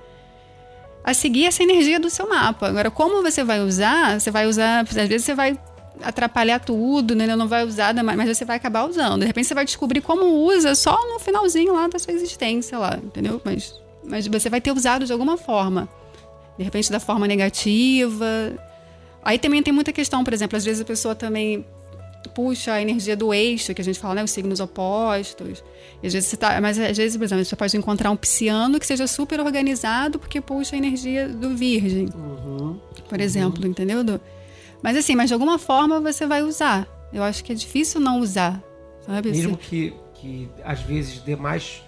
[SPEAKER 5] a seguir essa energia do seu mapa. Agora, como você vai usar? Você vai usar, às vezes você vai atrapalhar tudo, né? Não vai usar, mas você vai acabar usando. De repente você vai descobrir como usa só no finalzinho lá da sua existência lá, entendeu? Mas, mas você vai ter usado de alguma forma de repente da forma negativa. Aí também tem muita questão, por exemplo, às vezes a pessoa também puxa a energia do eixo, que a gente fala, né, os signos opostos. E às vezes você tá, mas às vezes, por exemplo, você pode encontrar um pisciano que seja super organizado porque puxa a energia do virgem,
[SPEAKER 1] Uhum.
[SPEAKER 5] por exemplo, entendeu? Do- Mas assim, mas de alguma forma você vai usar. Eu acho que é difícil não usar, sabe?
[SPEAKER 1] Mesmo que, que às vezes dê mais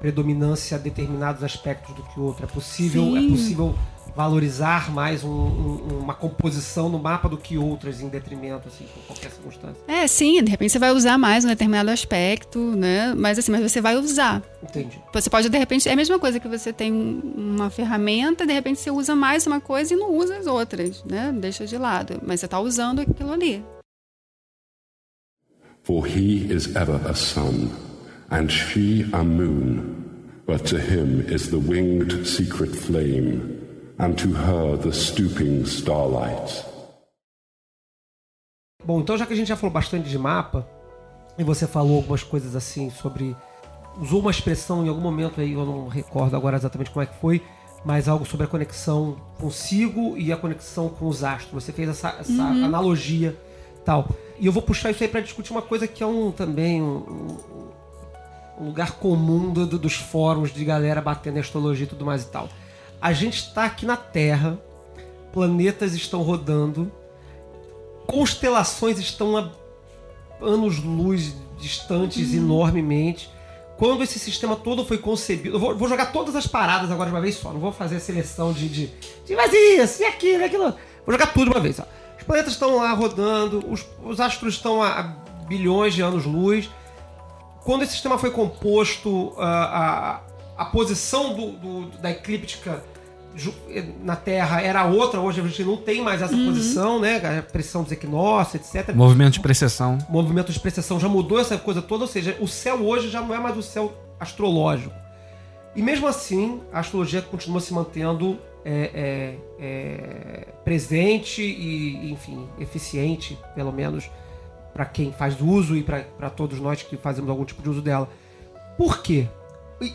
[SPEAKER 1] predominância a determinados aspectos do que outro. É possível,
[SPEAKER 5] Sim.
[SPEAKER 1] é possível valorizar mais um- um- uma composição no mapa do que outras em detrimento, assim, por qualquer circunstância.
[SPEAKER 5] É, sim, de repente você vai usar mais um determinado aspecto, né? Mas assim, mas você vai usar.
[SPEAKER 1] Entendi.
[SPEAKER 5] Você pode, de repente, é a mesma coisa que você tem um- uma ferramenta, de repente você usa mais uma coisa e não usa as outras, né? Deixa de lado. Mas você está usando aquilo ali.
[SPEAKER 6] For he is ever a sun, and she a moon, but to him is the winged secret flame, and to her the stooping starlight.
[SPEAKER 1] Bom, então já que a gente já falou bastante de mapa, e você falou algumas coisas assim sobre. Usou uma expressão em algum momento aí, eu não recordo agora exatamente como é que foi, mas algo sobre a conexão consigo e a conexão com os astros. Você fez essa, essa analogia tal. E eu vou puxar isso aí para discutir uma coisa que é um também um, um- lugar comum do- do- dos fóruns de galera batendo em astrologia e tudo mais e tal. A gente está aqui na Terra, planetas estão rodando, constelações estão a anos-luz distantes enormemente. Quando esse sistema todo foi concebido. Vou, vou jogar todas as paradas agora de uma vez só. Não vou fazer a seleção de. de, de mas isso, e aquilo, e aquilo. Vou jogar tudo de uma vez só. Os planetas estão lá rodando, os, os astros estão a, a bilhões de anos-luz. Quando esse sistema foi composto, a, a, a posição do, do- da eclíptica na Terra era outra. Hoje a gente não tem mais essa posição, né? A pressão dos equinócios, etc
[SPEAKER 2] Movimento de precessão.
[SPEAKER 1] movimento de precessão já mudou essa coisa toda, ou seja, o céu hoje já não é mais o céu astrológico. E mesmo assim, a astrologia continua se mantendo é, é, é, presente e, enfim, eficiente, pelo menos para quem faz uso e para todos nós que fazemos algum tipo de uso dela. Por quê?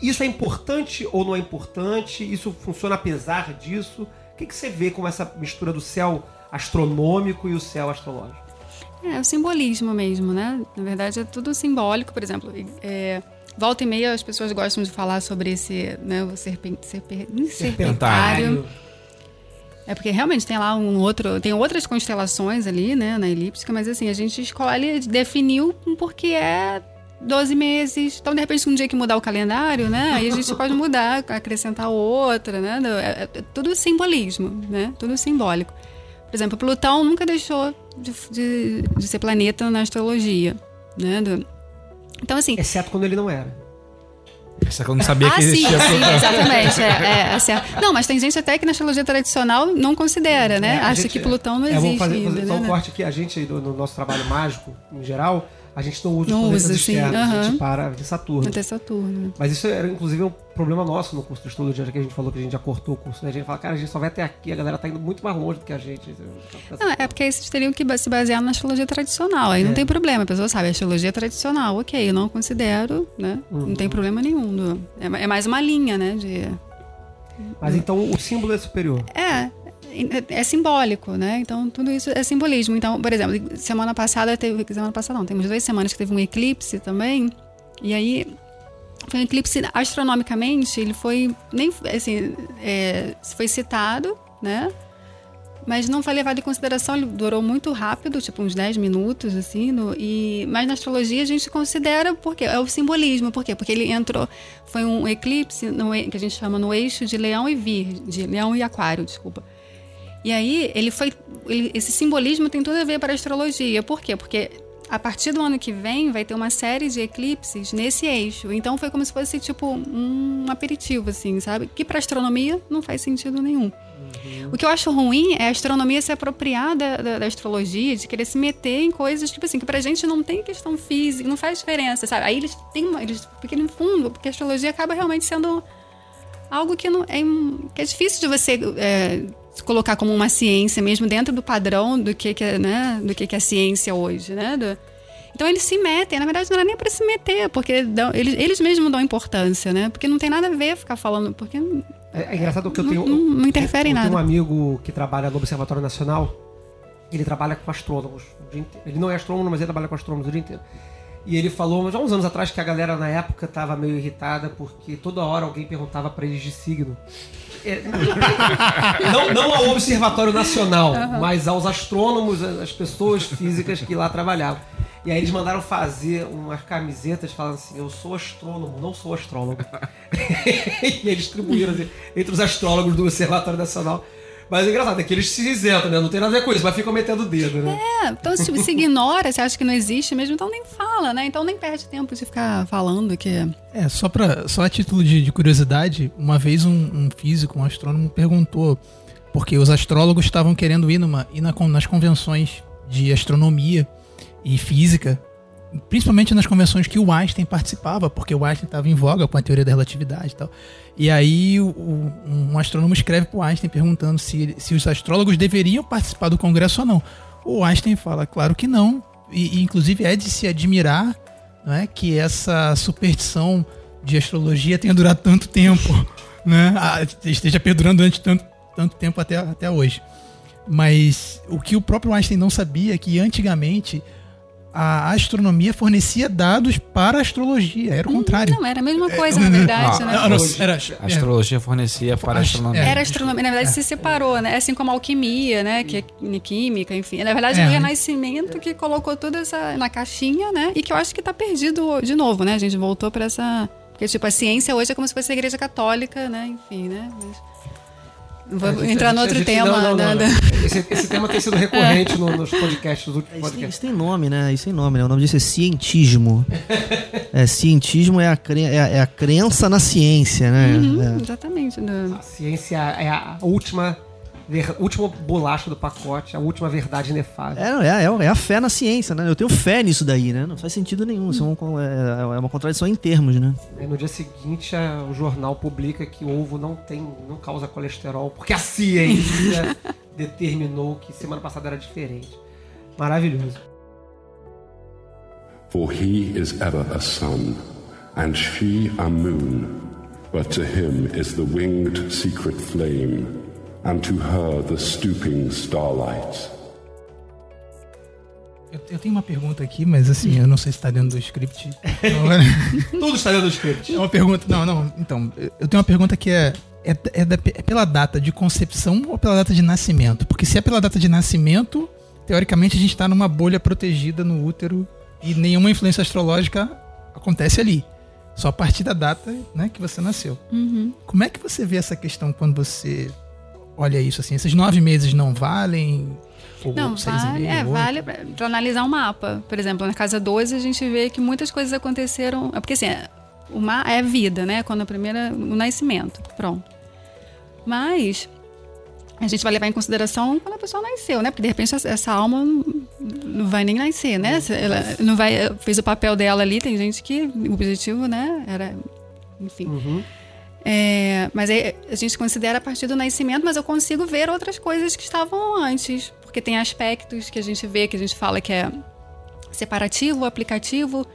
[SPEAKER 1] Isso é importante ou não é importante? Isso funciona apesar disso? O que, que você vê com essa mistura do céu astronômico e o céu astrológico?
[SPEAKER 5] É, o simbolismo mesmo, né? Na verdade, é tudo simbólico, por exemplo. é, volta e meia as pessoas gostam de falar sobre esse, né, o serpen, serpen, serpentário. É porque realmente tem lá um outro, tem outras constelações ali, né, na elíptica, mas assim, a gente escolhe, definiu um porque é 12 meses. Então, de repente, um dia que mudar o calendário, né, aí a gente pode mudar, acrescentar outra, né? É, é tudo simbolismo, né? Tudo simbólico. Por exemplo, Plutão nunca deixou de, de, de ser planeta na astrologia, né? Do- Então, assim,
[SPEAKER 1] Exceto quando ele não era.
[SPEAKER 2] Só que eu não sabia
[SPEAKER 5] ah,
[SPEAKER 2] que
[SPEAKER 5] sim,
[SPEAKER 2] existia
[SPEAKER 5] sim,
[SPEAKER 2] Plutão.
[SPEAKER 5] exatamente. É, é, assim, não, mas tem gente até que na astrologia tradicional não considera, né?
[SPEAKER 1] É,
[SPEAKER 5] Acha
[SPEAKER 1] gente-
[SPEAKER 5] que Plutão não
[SPEAKER 1] é,
[SPEAKER 5] existe
[SPEAKER 1] vamos fazer,
[SPEAKER 5] ainda,
[SPEAKER 1] fazer só um
[SPEAKER 5] né?
[SPEAKER 1] corte aqui. A gente, no, no nosso trabalho mágico, em geral, a gente não usa
[SPEAKER 5] Não
[SPEAKER 1] os planetas
[SPEAKER 5] usa, sim,
[SPEAKER 1] externos, a gente para de Saturno.
[SPEAKER 5] Até Saturno.
[SPEAKER 1] Mas isso era, inclusive, um problema nosso no curso de astrologia, já que a gente falou que a gente já cortou o curso, né? A gente fala, cara, a gente só vai até aqui, a galera tá indo muito mais longe do que a gente.
[SPEAKER 5] Não, é porque aí vocês teriam que se basear na astrologia tradicional. Aí
[SPEAKER 1] É.
[SPEAKER 5] não tem problema, a pessoa sabe, astrologia tradicional, ok, eu não considero, né? Não
[SPEAKER 1] Uhum.
[SPEAKER 5] tem problema nenhum. é, é mais uma linha, né? De,
[SPEAKER 1] Mas então o símbolo é superior.
[SPEAKER 5] É, é simbólico, né? Então tudo isso é simbolismo. Então, por exemplo, semana passada teve. Semana passada não, temos duas semanas que teve um eclipse também. E aí foi um eclipse astronomicamente, ele foi nem assim, é, foi citado, né? mas não foi levado em consideração, ele durou muito rápido, tipo uns 10 minutos, assim, no, e, mas na astrologia a gente considera, porque é o simbolismo, por quê? Porque ele entrou, foi um eclipse no, que a gente chama no eixo de leão e virgem, de leão e aquário, desculpa. E aí, ele foi, ele, esse simbolismo tem tudo a ver para a astrologia, por quê? Porque a partir do ano que vem vai ter uma série de eclipses nesse eixo. Então foi como se fosse tipo um aperitivo, assim, sabe? Que para astronomia não faz sentido nenhum. Uhum. O que eu acho ruim é a astronomia se apropriar da, da, da, astrologia, de querer se meter em coisas, tipo assim, que pra gente não tem questão física, não faz diferença, sabe? Aí eles têm uma, eles, porque no fundo, porque a astrologia acaba realmente sendo algo que, não, é, que é difícil de você é, colocar como uma ciência mesmo dentro do padrão do que, que é, né, do que, que é ciência hoje, né? Do, então eles se metem, na verdade não era nem para se meter, porque dão, eles, eles mesmos dão importância, né? Porque não tem nada a ver ficar falando, porque
[SPEAKER 1] é, é engraçado que eu tenho.
[SPEAKER 5] Não, não interfere
[SPEAKER 1] em
[SPEAKER 5] nada.
[SPEAKER 1] Eu tenho um amigo que trabalha no Observatório Nacional. Ele trabalha com astrônomos o dia inteiro. Ele não é astrônomo, mas ele trabalha com astrônomos o dia inteiro. E ele falou, já uns anos atrás, que a galera na época estava meio irritada porque toda hora alguém perguntava para eles de signo. Não, não ao Observatório Nacional, uhum. mas aos astrônomos, as pessoas físicas que lá trabalhavam. E aí eles mandaram fazer umas camisetas falando assim: Eu sou astrônomo, não sou astrólogo. e eles distribuíram assim, entre os astrólogos do Observatório Nacional. Mas é engraçado, é que eles se isentam, né? Não tem nada a ver com isso, mas ficam metendo o dedo, né?
[SPEAKER 5] É, então se você ignora, você acha que não existe mesmo, então nem fala, né? Então nem perde tempo de ficar falando que.
[SPEAKER 4] É, só, pra, só a título de, de curiosidade, uma vez um, um, físico, um astrônomo, perguntou, porque os astrólogos estavam querendo ir, numa, ir na, nas convenções de astronomia e física, principalmente nas convenções que o Einstein participava, porque o Einstein estava em voga com a teoria da relatividade e tal. E aí o, um astrônomo escreve para o Einstein perguntando se, se os astrólogos deveriam participar do congresso ou não. O Einstein fala, claro que não, e, e inclusive é de se admirar não é, que essa superstição de astrologia tenha durado tanto tempo, né, esteja perdurando durante tanto, tanto tempo até, até hoje. Mas o que o próprio Einstein não sabia é que antigamente a astronomia fornecia dados para a astrologia. Era o contrário.
[SPEAKER 5] Não, era a mesma coisa, na verdade. né?
[SPEAKER 2] Era, a astrologia fornecia para a astronomia.
[SPEAKER 5] Era astronomia. Na verdade, se separou, né? Assim como a alquimia, né? Que é química, enfim. Na verdade, é. o Renascimento que colocou tudo essa na caixinha, né? E que eu acho que está perdido de novo, né? A gente voltou para essa... Porque, tipo, a ciência hoje é como se fosse a igreja católica, né? Enfim, né? Mas... Vou gente, entrar no outro gente, tema. Não, não,
[SPEAKER 1] não, esse, esse, tema tem sido recorrente no, nos podcasts, nos últimos
[SPEAKER 3] podcasts. Isso tem, isso tem nome, né? Isso tem nome, né? O nome disso é cientismo. é, cientismo é a, cre, é, a, é a crença na ciência, né?
[SPEAKER 5] Uhum,
[SPEAKER 3] é.
[SPEAKER 5] Exatamente.
[SPEAKER 1] Né? A ciência é a última ver, última bolacha do pacote, a última verdade inefável.
[SPEAKER 3] É, é, é, é, a fé na ciência, né? Eu tenho fé nisso daí, né? Não faz sentido nenhum. Isso é, é, é uma contradição em termos, né?
[SPEAKER 1] Aí no dia seguinte, a, o jornal publica que o ovo não tem, não causa colesterol, porque a ciência determinou que semana passada era diferente. Maravilhoso.
[SPEAKER 6] For he is ever a sun, and she a moon, but to him is the winged secret flame and to her the stooping starlight.
[SPEAKER 4] Eu, eu, tenho uma pergunta aqui, mas assim, eu não sei se está dentro do script.
[SPEAKER 1] Tudo está dentro do script.
[SPEAKER 4] É uma pergunta. Não, não. Então, eu tenho uma pergunta que é. É, é, da, é, pela data de concepção ou pela data de nascimento? Porque se é pela data de nascimento, teoricamente a gente está numa bolha protegida no útero e nenhuma influência astrológica acontece ali. Só a partir da data né, que você nasceu.
[SPEAKER 5] Uhum.
[SPEAKER 4] Como é que você vê essa questão quando você olha isso assim? Esses nove meses não valem?
[SPEAKER 5] Ou não, vale, meio, é, vale para analisar um mapa. Por exemplo, na casa 12 a gente vê que muitas coisas aconteceram. É porque assim, o mar é vida, né? Quando a primeira. o nascimento. Pronto. Mas a gente vai levar em consideração quando a pessoa nasceu, né? Porque de repente essa alma não vai nem nascer, né? Ela não vai, fez o papel dela ali, tem gente que o objetivo, né, era, enfim.
[SPEAKER 1] Uhum.
[SPEAKER 5] É, mas a gente considera a partir do nascimento, mas eu consigo ver outras coisas que estavam antes. Porque tem aspectos que a gente vê, que a gente fala que é separativo, aplicativo.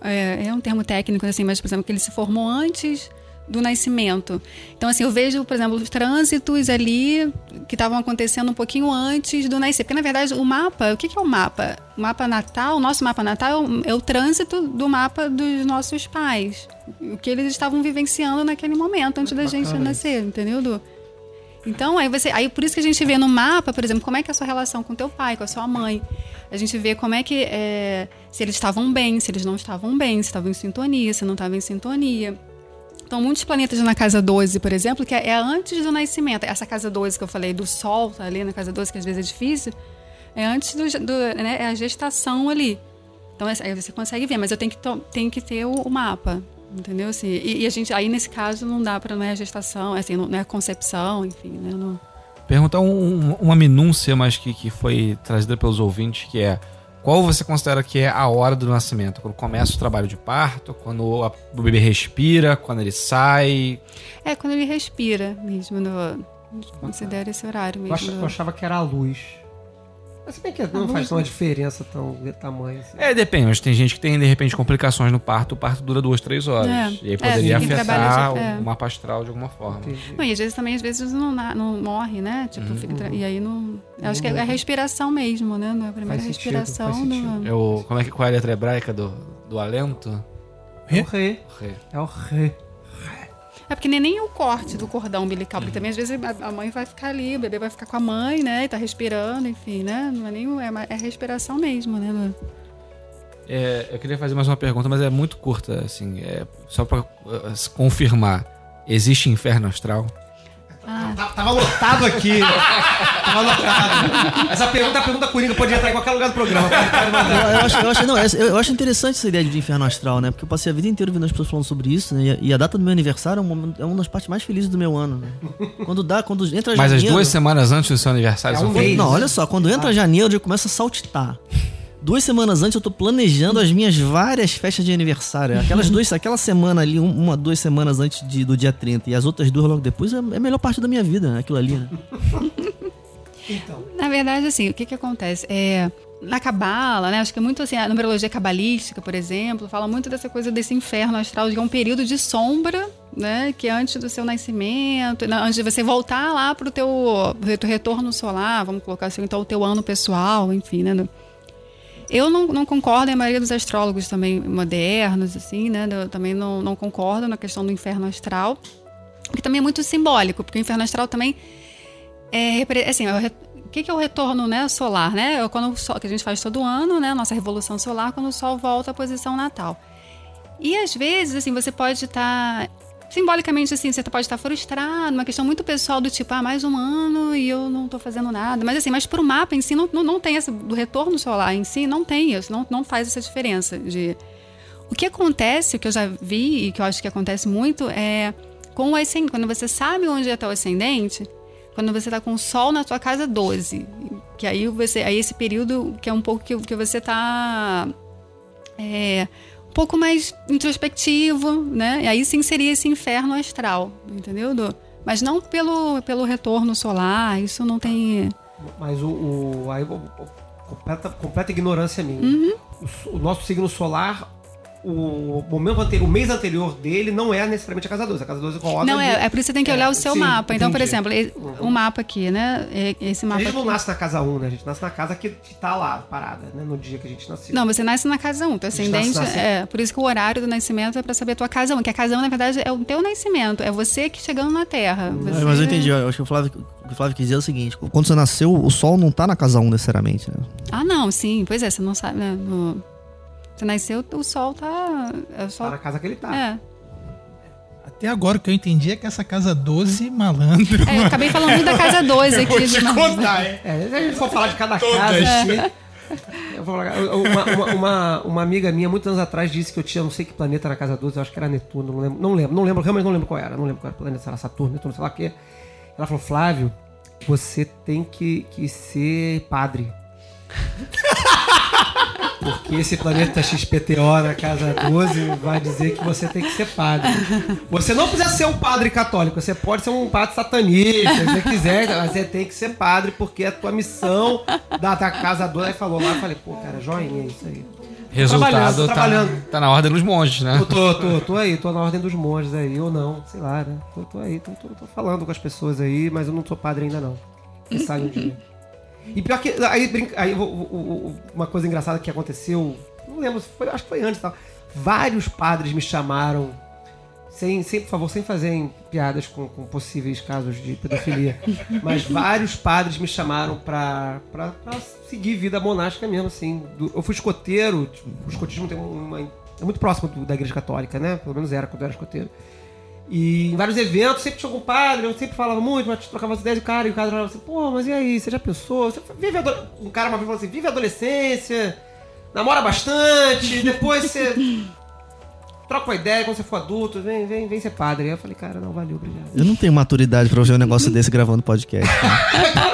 [SPEAKER 5] É, é um termo técnico, assim, mas, por exemplo, que ele se formou antes do nascimento. Então, assim, eu vejo, por exemplo, os trânsitos ali que estavam acontecendo um pouquinho antes do nascer. Porque, na verdade, o mapa, o que, é o mapa? O mapa natal, o nosso mapa natal é o, é o trânsito do mapa dos nossos pais. O que eles estavam vivenciando naquele momento, antes da gente nascer, entendeu, Du? Então, aí você. Aí por isso que a gente vê no mapa, por exemplo, como é que é a sua relação com teu pai, com a sua mãe. A gente vê como é que. é, se eles estavam bem, se eles não estavam bem, se estavam em sintonia, se não estavam em sintonia. Então, muitos planetas na casa 12, por exemplo, que é, é antes do nascimento. Essa casa 12 que eu falei do Sol, tá ali na casa 12, que às vezes é difícil, é antes do. do né, é a gestação ali. Então, aí você consegue ver, mas eu tenho que, tenho que ter o, o mapa. Entendeu? Assim, e, e a gente, aí nesse caso, não dá para não é gestação, assim, não, não é concepção, enfim, né? Não,
[SPEAKER 2] Perguntar um- uma minúcia, mas que, que foi trazida pelos ouvintes, que é qual você considera que é a hora do nascimento? Quando começa o trabalho de parto, quando a- o bebê respira, quando ele sai.
[SPEAKER 5] É quando ele respira mesmo. No, considera esse horário
[SPEAKER 1] Eu,
[SPEAKER 5] mesmo.
[SPEAKER 1] ach-
[SPEAKER 5] do-
[SPEAKER 1] eu achava que era a luz. Mas se bem que não faz uma diferença tão de tamanho assim.
[SPEAKER 2] É, depende, mas tem gente que tem, de repente, complicações no parto, o parto dura duas, três horas.
[SPEAKER 5] É.
[SPEAKER 2] E aí
[SPEAKER 5] É,
[SPEAKER 2] poderia
[SPEAKER 5] quem
[SPEAKER 2] afetar
[SPEAKER 5] de- é.
[SPEAKER 2] o mapa astral de alguma forma.
[SPEAKER 5] Não, e às vezes também, às vezes não, não morre, né? Tipo, fica tra- e aí não. eu acho que é a respiração mesmo, né? A primeira
[SPEAKER 1] Faz
[SPEAKER 5] respiração
[SPEAKER 1] sentido.
[SPEAKER 5] do.
[SPEAKER 2] É o, como é que, qual é a letra hebraica do, do alento?
[SPEAKER 1] É o.
[SPEAKER 2] Re.
[SPEAKER 1] É o rei.
[SPEAKER 5] É porque nem, nem o corte do cordão umbilical, porque também às vezes a, mãe vai ficar ali, o bebê vai ficar com a mãe, né? E tá respirando, enfim, né? Não é nem é, é respiração mesmo, né?
[SPEAKER 2] É, eu queria fazer mais uma pergunta, mas é muito curta, assim, é, só uh, se confirmar. Existe inferno astral?
[SPEAKER 5] Ah,
[SPEAKER 1] Tá- Tava lotado aqui. Tava lotado. Essa pergunta é a pergunta coringa, pode entrar em qualquer lugar do programa.
[SPEAKER 3] Eu, eu acho, eu, acho, não, eu, eu acho interessante essa ideia de inferno astral, né? Porque eu passei a vida inteira vendo as pessoas falando sobre isso, né? E a, e a data do meu aniversário é, um momento- é uma das partes mais felizes do meu ano, né? Quando dá, quando entra
[SPEAKER 2] Mas as
[SPEAKER 3] janeiro...
[SPEAKER 2] duas semanas antes do seu aniversário
[SPEAKER 1] É
[SPEAKER 2] são
[SPEAKER 1] um
[SPEAKER 2] felizes?
[SPEAKER 1] mês.
[SPEAKER 3] Não, olha só, quando entra janeiro eu começo a saltitar. Duas semanas antes eu tô planejando as minhas várias festas de aniversário. Aquelas duas, aquela semana ali, um- uma, duas semanas antes de- do dia 30 e as outras duas logo depois é é a melhor parte da minha vida, né? aquilo ali, né?
[SPEAKER 5] Na verdade, assim, o que que acontece? É, na cabala, né? Acho que muito assim, a numerologia cabalística, por exemplo, fala muito dessa coisa desse inferno astral, que é um período de sombra, né? Que é antes do seu nascimento, na- antes de você voltar lá pro teu, pro teu retorno solar, vamos colocar assim, então o teu ano pessoal, enfim, né? Eu não, não concordo, e a maioria dos astrólogos também modernos, assim, né? do- também não, não concordam na questão do inferno astral, que também é muito simbólico, porque o inferno astral também é, assim, é o que, que é o retorno né, solar, né? É quando o sol, que a gente faz todo ano, né? Nossa revolução solar, quando o Sol volta à posição natal. E às vezes, assim, você pode estar. Simbolicamente, assim, você pode estar frustrado, uma questão muito pessoal do tipo, ah, mais um ano e eu não estou fazendo nada. Mas assim, mas pro mapa em si não, não, não tem essa. Do retorno solar em si, não tem isso, não, não faz essa diferença de. O que acontece, o que eu já vi e que eu acho que acontece muito, é com o ascendente. Quando você sabe onde está o ascendente, quando você está com o Sol na tua casa 12. Que aí você. Aí esse período que é um pouco que, que você está. É, um pouco mais introspectivo, né? E aí sim seria esse inferno astral, entendeu? Do- mas não pelo, pelo retorno solar, isso não tem.
[SPEAKER 1] Mas o. o, aí, completa, completa ignorância minha.
[SPEAKER 5] Uhum.
[SPEAKER 1] O, o nosso signo solar, o momento anterior, o mês anterior dele não é necessariamente a casa 12. A casa 12 coloca.
[SPEAKER 5] Não,
[SPEAKER 1] ali-
[SPEAKER 5] é, é por isso que você tem que
[SPEAKER 1] É,
[SPEAKER 5] olhar o seu
[SPEAKER 1] sim,
[SPEAKER 5] mapa. Então, por
[SPEAKER 1] entendi.
[SPEAKER 5] exemplo, e- o mapa aqui, né? Esse
[SPEAKER 1] A
[SPEAKER 5] mapa
[SPEAKER 1] gente não
[SPEAKER 5] aqui.
[SPEAKER 1] nasce na casa 1, né? A gente nasce na casa que que tá lá, parada, né? No dia que a gente nasceu.
[SPEAKER 5] Não, você nasce na casa 1. Teu
[SPEAKER 1] A gente
[SPEAKER 5] ascendente
[SPEAKER 1] nasce na-
[SPEAKER 5] é. Por isso que o horário do nascimento é pra saber a tua casa 1. Que a casa 1, na verdade, é o teu nascimento. É você que chegando na Terra. Você-
[SPEAKER 3] Mas eu entendi, eu acho que o Flávio, o Flávio quis dizer é o seguinte: quando você nasceu, o Sol não tá na casa 1 necessariamente, né?
[SPEAKER 5] Ah, não, sim. Pois é, você não sabe, né? No- Você nasceu, o sol tá. É o
[SPEAKER 1] Tá na casa que ele tá.
[SPEAKER 5] É.
[SPEAKER 4] Até agora o que eu entendi é que essa casa 12, malandro.
[SPEAKER 5] É, eu acabei falando muito da casa 2 aqui.
[SPEAKER 4] Vou te contar, hein?
[SPEAKER 1] É, se a gente for falar de cada
[SPEAKER 4] Todas.
[SPEAKER 1] casa aqui. eu vou falar- uma, uma, uma, uma amiga minha, muitos anos atrás, disse que eu tinha não sei que planeta na casa 12, eu acho que era Netuno, não lembro, não lembro, não lembro, realmente não lembro qual era, não lembro qual era o planeta, se era Saturno, Netuno, sei lá o quê. Ela falou, Flávio, você tem que, que ser padre. Porque esse planeta XPTO na casa 12 vai dizer que você tem que ser padre. Você não precisa ser um padre católico, você pode ser um padre satanista, se você quiser, mas você tem que ser padre porque é a tua missão da, da casa 12. Aí falou lá, eu falei, pô, cara, joinha, isso aí.
[SPEAKER 2] Resultado
[SPEAKER 1] trabalhando, tô
[SPEAKER 2] tá,
[SPEAKER 1] trabalhando.
[SPEAKER 2] tá na ordem dos monges, né?
[SPEAKER 1] Eu tô, tô, tô aí, tô na ordem dos monges aí, ou não, sei lá, né? Tô, tô aí, tô, tô, tô falando com as pessoas aí, mas eu não sou padre ainda não. Quem sabe um dia. E pior que. Aí, brinca- aí o- o- o- uma coisa engraçada que aconteceu. Não lembro, foi, acho que foi antes e tal. Vários padres me chamaram sem, sem, por favor, sem fazerem piadas com, com possíveis casos de pedofilia, mas vários padres me chamaram pra, pra, pra seguir vida monástica mesmo, assim. Eu fui escoteiro, tipo, o escotismo tem uma, é muito próximo do- da igreja católica, né? Pelo menos era quando eu era escoteiro. E em vários eventos, sempre tinha algum padre, eu sempre falava muito, mas trocava as ideias do cara, e o cara falava assim, pô, mas e aí, você já pensou? Você vive Um cara uma vez falou assim, vive a adolescência, namora bastante, depois você troca uma ideia quando você for adulto, vem, vem, vem ser padre. Aí eu falei, cara, não, valeu, obrigado.
[SPEAKER 3] Eu não tenho maturidade pra ver um negócio desse gravando podcast.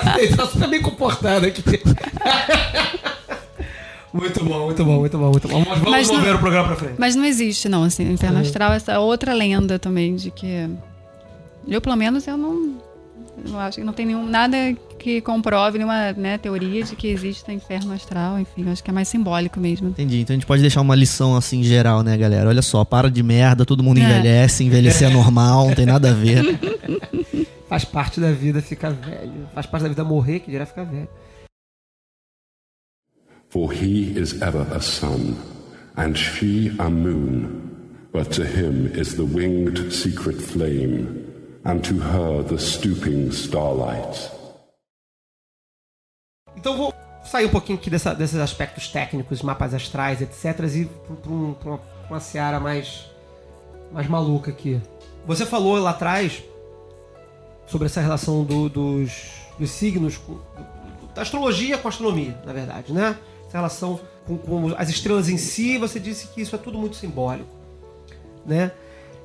[SPEAKER 3] tá?
[SPEAKER 1] Ele tá super bem comportado aqui. muito bom, muito bom, muito bom, muito bom. Mas vamos
[SPEAKER 5] Mas não-
[SPEAKER 1] mover o programa pra frente.
[SPEAKER 5] Mas não existe, não, assim, o inferno astral, essa outra lenda também, de que. Eu, pelo menos, eu não. Eu acho que não tem nenhum, nada que comprove nenhuma né, teoria de que exista inferno astral, enfim, eu acho que é mais simbólico mesmo.
[SPEAKER 3] Entendi. Então a gente pode deixar uma lição assim geral, né, galera? Olha só, para de merda, todo mundo
[SPEAKER 5] É.
[SPEAKER 3] envelhece, envelhecer é normal, não tem nada a ver.
[SPEAKER 1] Faz parte da vida ficar velho. Faz parte da vida morrer, que dirá ficar velho.
[SPEAKER 6] For he is ever a sun, and she a moon, but to him is the winged secret flame, and to her the stooping starlight.
[SPEAKER 1] Então vou sair um pouquinho aqui dessa- desses aspectos técnicos, mapas astrais, etc. e pra um- uma, uma seara mais, mais maluca aqui. Você falou lá atrás sobre essa relação do- dos, dos signos, do- da astrologia com a astronomia, na verdade, né? Relação com, com as estrelas em si, você disse que isso é tudo muito simbólico, né?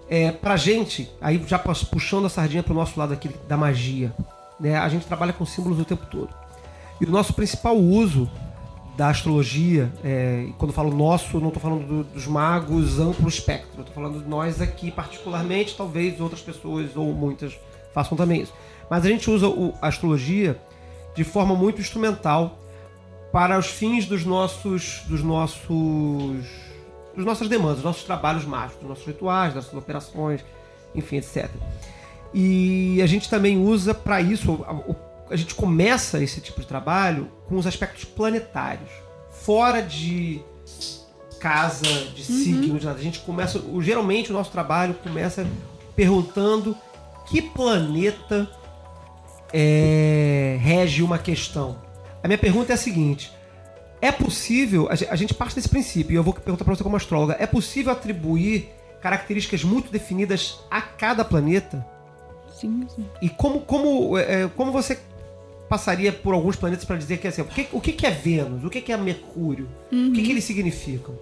[SPEAKER 1] É, pra gente, aí já puxando a sardinha pro nosso lado aqui da magia, né? A gente trabalha com símbolos o tempo todo. E o nosso principal uso da astrologia, é, quando falo nosso, não estou falando do- dos magos amplo espectro, estou falando de nós aqui particularmente, talvez outras pessoas ou muitas façam também isso. Mas a gente usa o- a astrologia de forma muito instrumental para os fins dos nossos dos nossos dos nossas demandas, dos nossos trabalhos mágicos, dos nossos rituais, das nossas operações, enfim, etc. E a gente também usa para isso, a, gente começa esse tipo de trabalho com os aspectos planetários, fora de casa, de signos, nada. a gente começa, geralmente o nosso trabalho começa perguntando que planeta é, rege uma questão. A minha pergunta é a seguinte: é possível, a ge- a gente parte desse princípio, e eu vou perguntar para você como astróloga, é possível atribuir características muito definidas a cada planeta?
[SPEAKER 5] Sim, sim.
[SPEAKER 1] E como, como, é, é, como você passaria por alguns planetas para dizer que assim, o que, o que é Vênus? O que é Mercúrio? O que, que eles significam?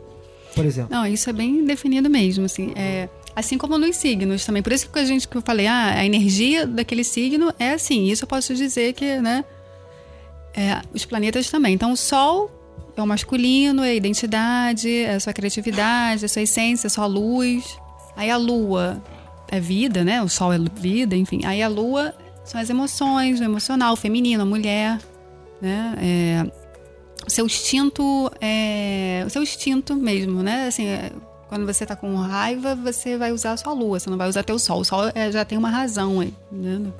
[SPEAKER 1] Por exemplo.
[SPEAKER 5] Não, isso é bem definido mesmo, assim. É, assim como nos signos também. Por isso que a gente que eu falei, ah, a energia daquele signo é assim. Isso eu posso dizer que, né? É, os planetas também. Então, o Sol é o masculino, é a identidade, é a sua criatividade, é a sua essência, é a sua luz. Aí a Lua é vida, né? O Sol é vida, enfim. Aí a Lua são as emoções, o emocional, o feminino, a mulher, né? É, o seu instinto é o seu instinto mesmo, né? Assim, é, quando você tá com raiva, você vai usar a sua lua, você não vai usar teu sol. O sol é, já tem uma razão aí, né?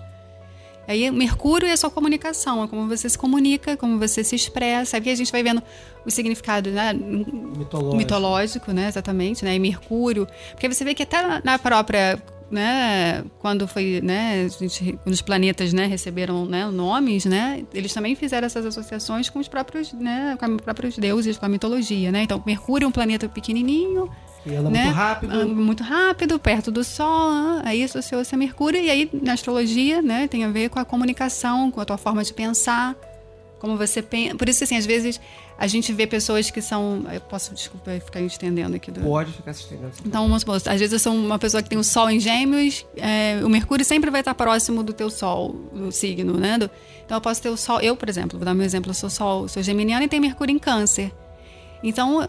[SPEAKER 5] Aí, Mercúrio é a sua comunicação, é como você se comunica, como você se expressa. Aqui a gente vai vendo o significado, né?
[SPEAKER 1] Mitológico.
[SPEAKER 5] mitológico, né? Exatamente, né? E Mercúrio. Porque você vê que até na- própria, né? Quando foi, né? Gente, os planetas, né? Receberam, né? Nomes, né? Eles também fizeram essas associações com os próprios, né? Com os próprios deuses, com a mitologia, né? Então, Mercúrio é um planeta pequenininho,
[SPEAKER 1] Que anda
[SPEAKER 5] né?
[SPEAKER 1] muito rápido.
[SPEAKER 5] Ah, muito rápido, perto do Sol. ah, Aí associou-se a Mercúrio. E aí, na astrologia, né, tem a ver com a comunicação, com a tua forma de pensar, como você pensa. Por isso, assim, às vezes a gente vê pessoas que são. Eu posso, desculpa, ficar estendendo aqui. Do...
[SPEAKER 1] Pode ficar assistindo.
[SPEAKER 5] Então, vamos supor, às vezes eu sou uma pessoa que tem o Sol em Gêmeos, é, o Mercúrio sempre vai estar próximo do teu Sol, do signo, né? Do- então, eu posso ter o Sol. Eu, por exemplo, vou dar meu exemplo, eu sou Sol, sou geminiana e tenho Mercúrio em Câncer. Então,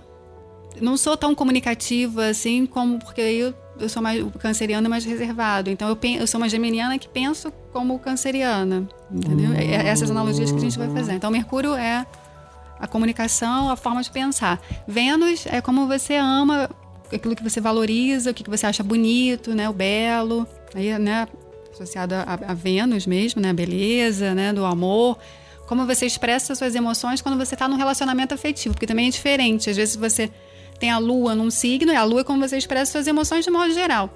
[SPEAKER 5] não sou tão comunicativa assim como porque eu, eu sou mais o canceriano é mais reservado. Então eu, pen- eu sou uma geminiana que penso como canceriana, entendeu? É essas analogias que a gente vai fazer. Então Mercúrio é a comunicação, a forma de pensar. Vênus é como você ama aquilo que você valoriza, o que você acha bonito, né, o belo. Aí, né, associado a, a Vênus mesmo, né, a beleza, né, do amor. Como você expressa suas emoções quando você está num relacionamento afetivo, porque também é diferente. Às vezes você tem a lua num signo, e a lua é como você expressa suas emoções de modo geral.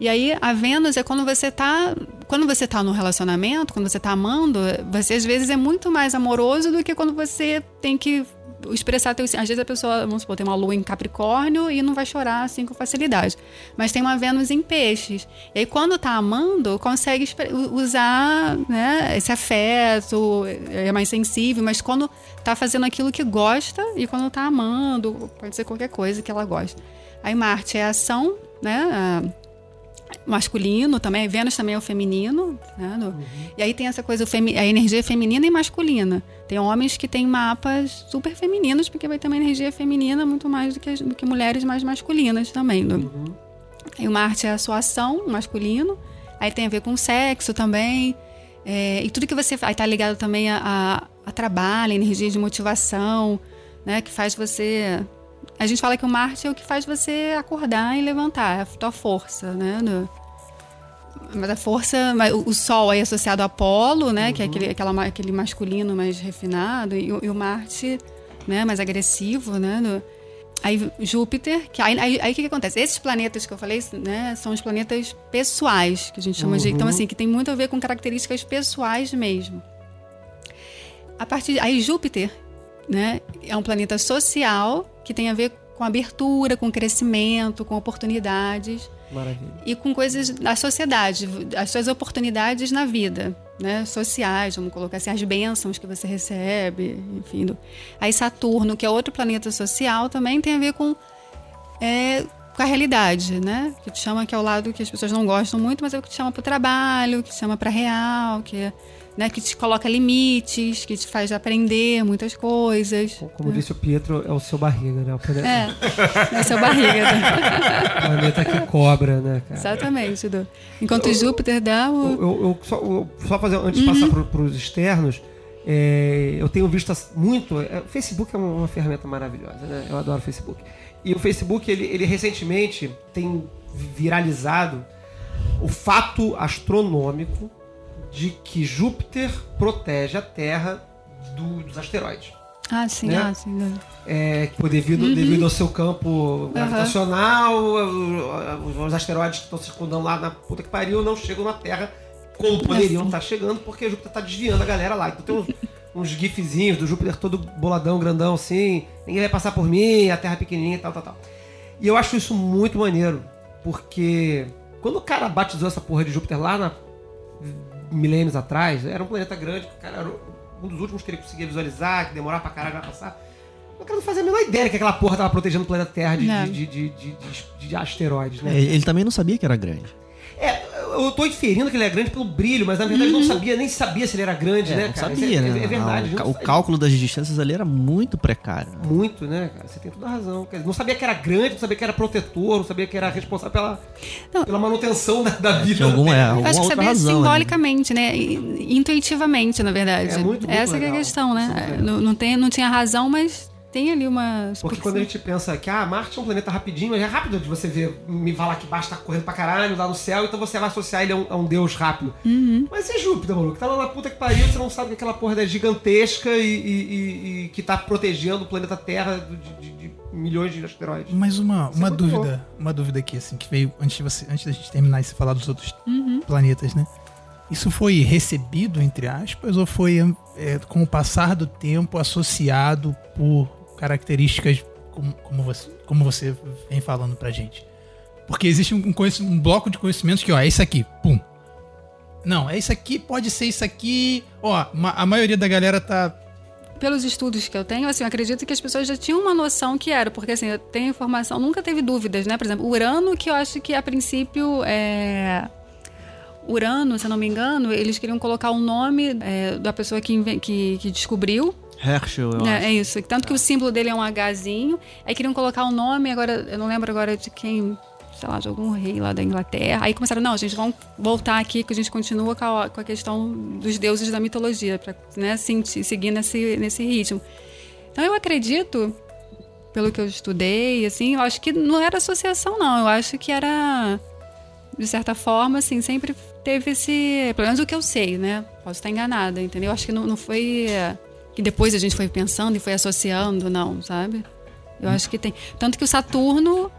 [SPEAKER 5] E aí a Vênus é quando você tá, quando você tá no relacionamento, quando você tá amando, você às vezes é muito mais amoroso do que quando você tem que expressar teu, às vezes a pessoa, vamos supor, tem uma lua em Capricórnio e não vai chorar assim com facilidade. Mas tem uma Vênus em Peixes. E aí quando tá amando, consegue usar, né, esse afeto, é mais sensível, mas quando tá fazendo aquilo que gosta e quando tá amando, pode ser qualquer coisa que ela gosta. Aí Marte é ação, né? a- masculino também, Vênus também é o feminino, né? No- E aí tem essa coisa, a energia feminina e masculina. Tem homens que têm mapas super femininos, porque vai ter uma energia feminina muito mais do que, do que mulheres mais masculinas também. no- E o Marte é a sua ação, masculino. Aí tem a ver com sexo também. É, e tudo que você faz, tá ligado também a, a, a trabalho, energia de motivação, né? Que faz você. A gente fala que o Marte é o que faz você acordar e levantar, é a tua força, né? No- mas a força, o Sol aí associado a Apolo, né? Que é aquele, aquela, aquele masculino mais refinado, e, o- e o Marte, né? Mais agressivo, né? no- aí Júpiter, que aí, aí, aí o que, que acontece? Esses planetas que eu falei, né? São os planetas pessoais, que a gente chama de. Então, assim, que tem muito a ver com características pessoais mesmo. A partir aí Júpiter, né? É um planeta social que tem a ver com abertura, com crescimento, com oportunidades
[SPEAKER 1] Maravilha.
[SPEAKER 5] e com coisas da sociedade, as suas oportunidades na vida, né? Sociais, vamos colocar assim, as bênçãos que você recebe, enfim. Aí Saturno, que é outro planeta social, também tem a ver com, é, com a realidade, né? Que te chama, que é o lado que as pessoas não gostam muito, mas é o que te chama para o trabalho, que te chama para real, que né, que te coloca limites, que te faz aprender muitas coisas.
[SPEAKER 1] Como disse o Pietro, é o seu barriga, né? O
[SPEAKER 5] É, é seu barriga. né?
[SPEAKER 1] o planeta que cobra, né, cara?
[SPEAKER 5] Exatamente, Du. Enquanto Júpiter dá o.
[SPEAKER 1] Eu, eu- eu só, eu- só fazer, antes de passar para os externos, é, eu tenho visto muito. é, o Facebook é uma, uma ferramenta maravilhosa, né? Eu adoro o Facebook. E o Facebook, ele, ele recentemente tem viralizado o fato astronômico de que Júpiter protege a Terra do- dos asteroides.
[SPEAKER 5] Ah, sim,
[SPEAKER 1] né?
[SPEAKER 5] ah, sim.
[SPEAKER 1] É, devido, devido ao seu campo gravitacional, os, os asteroides que estão circundando lá na puta que pariu não chegam na Terra como poderiam estar chegando, porque Júpiter está desviando a galera lá. Então tem uns, gifzinhos do Júpiter todo boladão, grandão assim, ninguém vai passar por mim, a Terra é pequenininha e tal, tal, tal. E eu acho isso muito maneiro, porque quando o cara batizou essa porra de Júpiter lá na milênios atrás, era um planeta grande, que o cara era um dos últimos que ele conseguia visualizar, que demorava pra caralho pra passar. O cara não fazia a menor ideia que aquela porra tava protegendo o planeta Terra de,
[SPEAKER 5] Não.
[SPEAKER 1] de, de, de, de- de asteroides, né?
[SPEAKER 3] É, ele também não sabia que era grande.
[SPEAKER 1] É, eu tô inferindo que ele é grande pelo brilho, mas na verdade não sabia, nem sabia se ele era grande, né,
[SPEAKER 3] não
[SPEAKER 1] cara?
[SPEAKER 3] sabia,
[SPEAKER 1] Isso é,
[SPEAKER 3] né?
[SPEAKER 1] é verdade.
[SPEAKER 3] Ah, o, cálculo das distâncias ali era muito precário. né?
[SPEAKER 1] Muito, né, cara? Você tem toda a razão. Não sabia que era grande, não sabia que era protetor, não sabia que era responsável pela,
[SPEAKER 5] Não.
[SPEAKER 1] pela manutenção da, da vida.
[SPEAKER 3] Tinha alguma, é,
[SPEAKER 5] Eu
[SPEAKER 3] alguma
[SPEAKER 5] acho que sabia
[SPEAKER 3] razão.
[SPEAKER 5] simbolicamente, né? I- Intuitivamente, na verdade.
[SPEAKER 1] É muito, muito
[SPEAKER 5] Essa que é a questão,
[SPEAKER 1] é
[SPEAKER 5] né? Não, não, tem, não tinha razão, mas tem ali uma.
[SPEAKER 1] Porque quando a gente pensa que ah, Marte é um planeta rapidinho, mas é rápido de você ver, me falar que basta tá correndo pra caralho lá no céu, então você vai associar ele a um, a um deus rápido.
[SPEAKER 5] Uhum.
[SPEAKER 1] Mas e Júpiter, maluco? Tá lá na puta que pariu, você não sabe que aquela porra é gigantesca e, e- e- e que tá protegendo o planeta Terra de, de- de milhões de asteroides.
[SPEAKER 4] Mas uma,
[SPEAKER 1] é
[SPEAKER 4] uma dúvida, uma dúvida aqui, assim, que veio antes de, você, antes da gente terminar e você falar dos outros planetas, né? Isso foi recebido, entre aspas, ou foi é, com o passar do tempo associado por características como, como, você, como você vem falando pra gente? Porque existe um, um bloco de conhecimentos que, ó, é isso aqui, pum. Não, é isso aqui, pode ser isso aqui. Ó, ma- a maioria da galera tá
[SPEAKER 5] Pelos estudos que eu tenho, assim, eu acredito que as pessoas já tinham uma noção que era, porque assim, eu tenho informação, nunca teve dúvidas, né? Por exemplo, Urano, que eu acho que a princípio é. Urano, se eu não me engano, eles queriam colocar o nome é, da pessoa que, que, que descobriu,
[SPEAKER 3] Herschel, eu
[SPEAKER 5] É,
[SPEAKER 3] acho.
[SPEAKER 5] é isso. Tanto que o símbolo dele é um Hzinho. Aí queriam colocar o nome, agora eu não lembro agora de quem, sei lá, de algum rei lá da Inglaterra. Aí começaram, não, gente, vamos voltar aqui que a gente continua com a, com a questão dos deuses da mitologia, pra né, assim, se- seguir nesse, nesse ritmo. Então eu acredito, pelo que eu estudei, assim, eu acho que não era associação, não. Eu acho que era, de certa forma, assim, sempre teve esse. Pelo menos o que eu sei, né? Posso estar enganada, entendeu? Eu acho que não, não foi. É, que depois a gente foi pensando e foi associando, não, sabe? Eu acho que tem. Tanto que o Saturno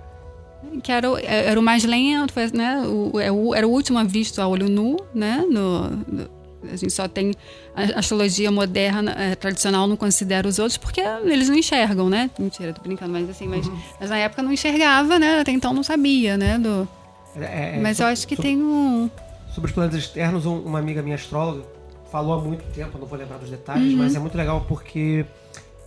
[SPEAKER 5] que era, o- era o mais lento, foi, né? O, é era o último visto a olho nu, né? No, no- a gente só tem a astrologia moderna, eh, tradicional, não considera os outros porque eles não enxergam, né? Mentira, tô brincando, mas assim, mas, mas na época não enxergava, né? Até então não sabia, né? Do,
[SPEAKER 1] É, é,
[SPEAKER 5] mas eu acho que tem um.
[SPEAKER 1] Sobre os planetas externos, um- uma amiga minha astróloga falou há muito tempo, não vou lembrar dos detalhes, mas é muito legal porque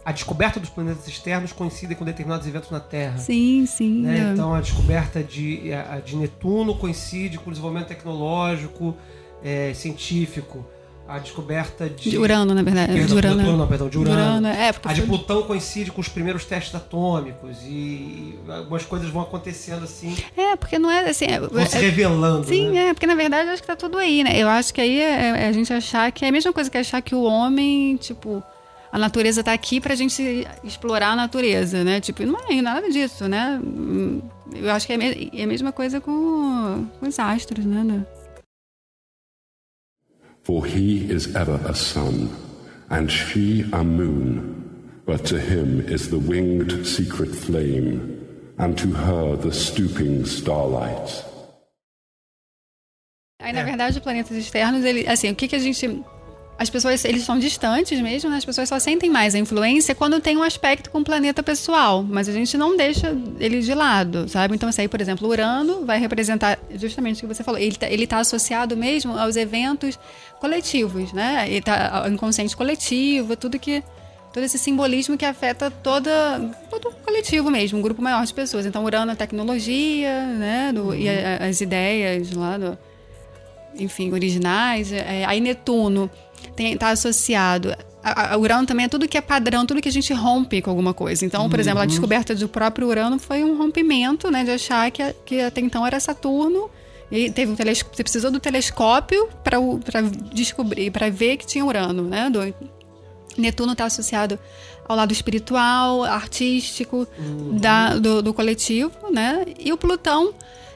[SPEAKER 1] a descoberta dos planetas externos coincide com determinados eventos na Terra.
[SPEAKER 5] Sim, sim.
[SPEAKER 1] né?
[SPEAKER 5] é.
[SPEAKER 1] Então a descoberta de, de Netuno coincide com o desenvolvimento tecnológico, é, científico. A descoberta de.
[SPEAKER 5] de Urano, na verdade.
[SPEAKER 1] Perdão,
[SPEAKER 5] de Urano.
[SPEAKER 1] Netuno, não, perdão, de Urano.
[SPEAKER 5] é, porque
[SPEAKER 1] A de Plutão coincide com os primeiros testes atômicos e algumas coisas vão acontecendo assim,
[SPEAKER 5] É, porque não é assim. é-
[SPEAKER 1] vão se
[SPEAKER 5] é-
[SPEAKER 1] revelando.
[SPEAKER 5] Sim,
[SPEAKER 1] né?
[SPEAKER 5] é, porque na verdade eu acho que tá tudo aí, né? Eu acho que aí é, é a gente achar que é a mesma coisa que achar que o homem, tipo, a natureza tá aqui pra gente explorar a natureza, né? Tipo, não é nada disso, né? Eu acho que é, é a mesma coisa com, com os astros, né?
[SPEAKER 6] For he is ever a sun, and she a moon, but to him is the winged secret flame, and to her the stooping starlight.
[SPEAKER 5] Aí, na verdade, os planetas externos, ele, assim, o que que a gente. As pessoas, eles são distantes mesmo, né? As pessoas só sentem mais a influência quando tem um aspecto com o planeta pessoal. Mas a gente não deixa ele de lado, sabe? Então, assim, aí, por exemplo, Urano vai representar justamente o que você falou. Ele tá, ele tá associado mesmo aos eventos coletivos, né? Ele tá ao inconsciente coletivo, tudo que. Todo esse simbolismo que afeta toda, todo o coletivo mesmo, um grupo maior de pessoas. Então, Urano é tecnologia, né? do- E a- as ideias lá do, enfim, originais. É, aí Netuno está associado. A, a Urano também é tudo que é padrão, tudo que a gente rompe com alguma coisa. Então, por exemplo, a descoberta do próprio Urano foi um rompimento, né, de achar que, a- que até então era Saturno. E teve um teles, você precisou do telescópio para descobrir, para ver que tinha Urano, né? Do, Netuno está associado ao lado espiritual, artístico da, do, do coletivo, né? E o Plutão,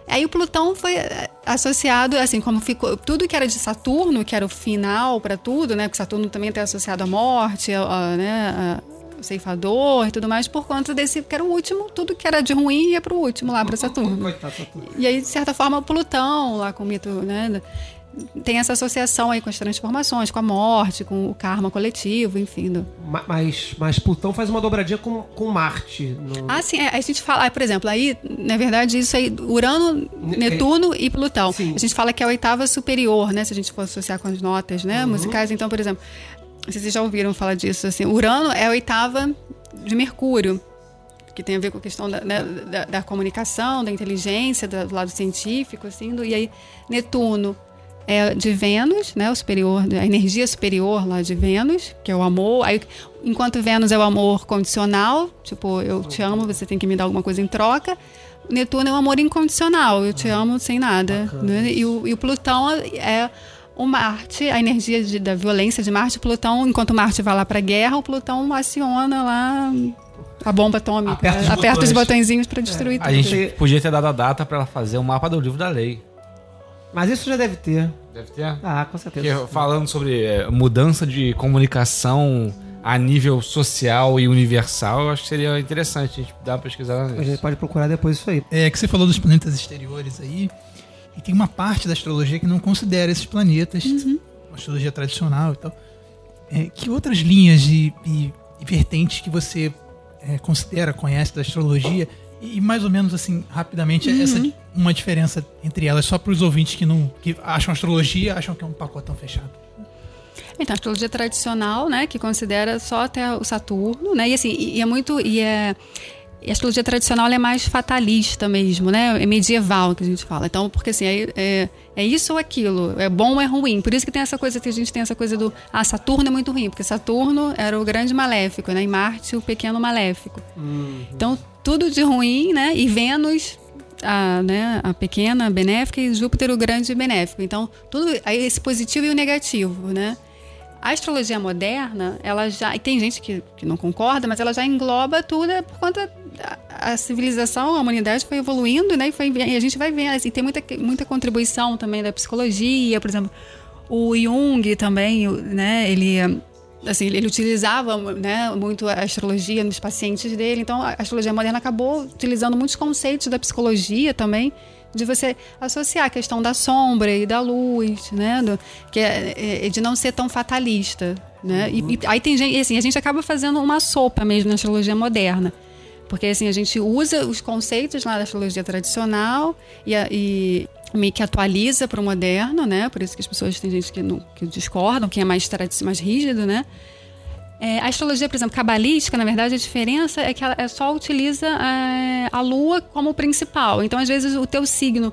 [SPEAKER 5] aí o Plutão foi eh, associado, assim, como ficou tudo que era de Saturno, que era o final para tudo, né? Porque Saturno também está associado à morte, a, a, né? a- o ceifador e tudo mais, por conta desse que era o último, tudo que era de ruim ia para o último lá para Saturno. E aí, de certa forma, o Plutão, lá com o mito, né? Tem essa associação aí com as transformações, com a morte, com o karma coletivo, enfim. do-
[SPEAKER 1] Ma- Mas, mas Plutão faz uma dobradinha com, com Marte. no-
[SPEAKER 5] Ah, sim, é, a gente fala, ah, por exemplo, aí, na verdade, isso aí, Urano, Netuno e Plutão.
[SPEAKER 1] Sim.
[SPEAKER 5] A gente fala que é a oitava superior, né? Se a gente for associar com as notas, né? Musicais, então, por exemplo, não sei se vocês já ouviram falar disso, assim, Urano é a oitava de Mercúrio, que tem a ver com a questão da, né, da, da comunicação, da inteligência, do, do lado científico, assim, do- e aí Netuno é de Vênus, né, o superior, a energia superior lá de Vênus, que é o amor. Aí, enquanto Vênus é o amor condicional, tipo, eu te amo, você tem que me dar alguma coisa em troca. Netuno é o amor incondicional, eu te amo sem nada. né? E, o, e o Plutão é o Marte, a energia de- da violência de Marte. Plutão, enquanto Marte vai lá pra guerra, o Plutão aciona lá a bomba atômica.
[SPEAKER 1] Aperta os
[SPEAKER 5] Aperta os botõezinhos pra destruir
[SPEAKER 2] A
[SPEAKER 5] tudo.
[SPEAKER 2] gente podia ter dado a data pra ela fazer o mapa do livro da lei.
[SPEAKER 1] Mas isso já deve ter.
[SPEAKER 2] Deve ter.
[SPEAKER 1] Ah, com certeza.
[SPEAKER 2] Porque falando sobre é, mudança de comunicação a nível social e universal, eu acho que seria interessante a gente dar uma pesquisada
[SPEAKER 1] A gente
[SPEAKER 2] nisso.
[SPEAKER 1] pode procurar depois isso aí.
[SPEAKER 4] É que você falou dos planetas exteriores aí, e tem uma parte da astrologia que não considera esses planetas, uma astrologia tradicional e tal. É, que outras linhas e, e- e vertentes que você é, considera, conhece da astrologia? E, mais ou menos assim, rapidamente, essa uma diferença entre elas, só para os ouvintes que não que acham astrologia, acham que é um pacotão fechado.
[SPEAKER 5] Então, a astrologia tradicional, né, que considera só até o Saturno, né, e assim, e, é muito, e é, e a astrologia tradicional é mais fatalista mesmo, né, é medieval que a gente fala. Então, porque assim, é, é, é isso ou aquilo, é bom ou é ruim. Por isso que tem essa coisa, que a gente tem essa coisa do, ah, Saturno é muito ruim, porque Saturno era o grande maléfico, né, e Marte o pequeno maléfico. Então, tudo de ruim, né, e Vênus a, né, a pequena benéfica e Júpiter o grande benéfico. Então, tudo esse positivo e o negativo, né? A astrologia moderna, ela já. E tem gente que, que não concorda, mas ela já engloba tudo é por conta. da- A, civilização, a humanidade foi evoluindo, né? E, foi, e a gente vai vendo. Assim, tem muita, muita contribuição também da psicologia, por exemplo, o Jung também, né? Ele. Assim, ele utilizava né, muito a astrologia nos pacientes dele. Então, a astrologia moderna acabou utilizando muitos conceitos da psicologia também, de você associar a questão da sombra e da luz, né, do, que é, é, de não ser tão fatalista, né. E, e aí tem gente, assim, a gente acaba fazendo uma sopa mesmo na astrologia moderna. Porque assim, a gente usa os conceitos lá da astrologia tradicional e, e meio que atualiza para o moderno, né? Por isso que as pessoas tem gente que, não, que discordam, quem é mais, mais rígido, né? É, a astrologia, por exemplo, cabalística, na verdade, a diferença é que ela é só utiliza é, a lua como principal. Então, às vezes, o teu signo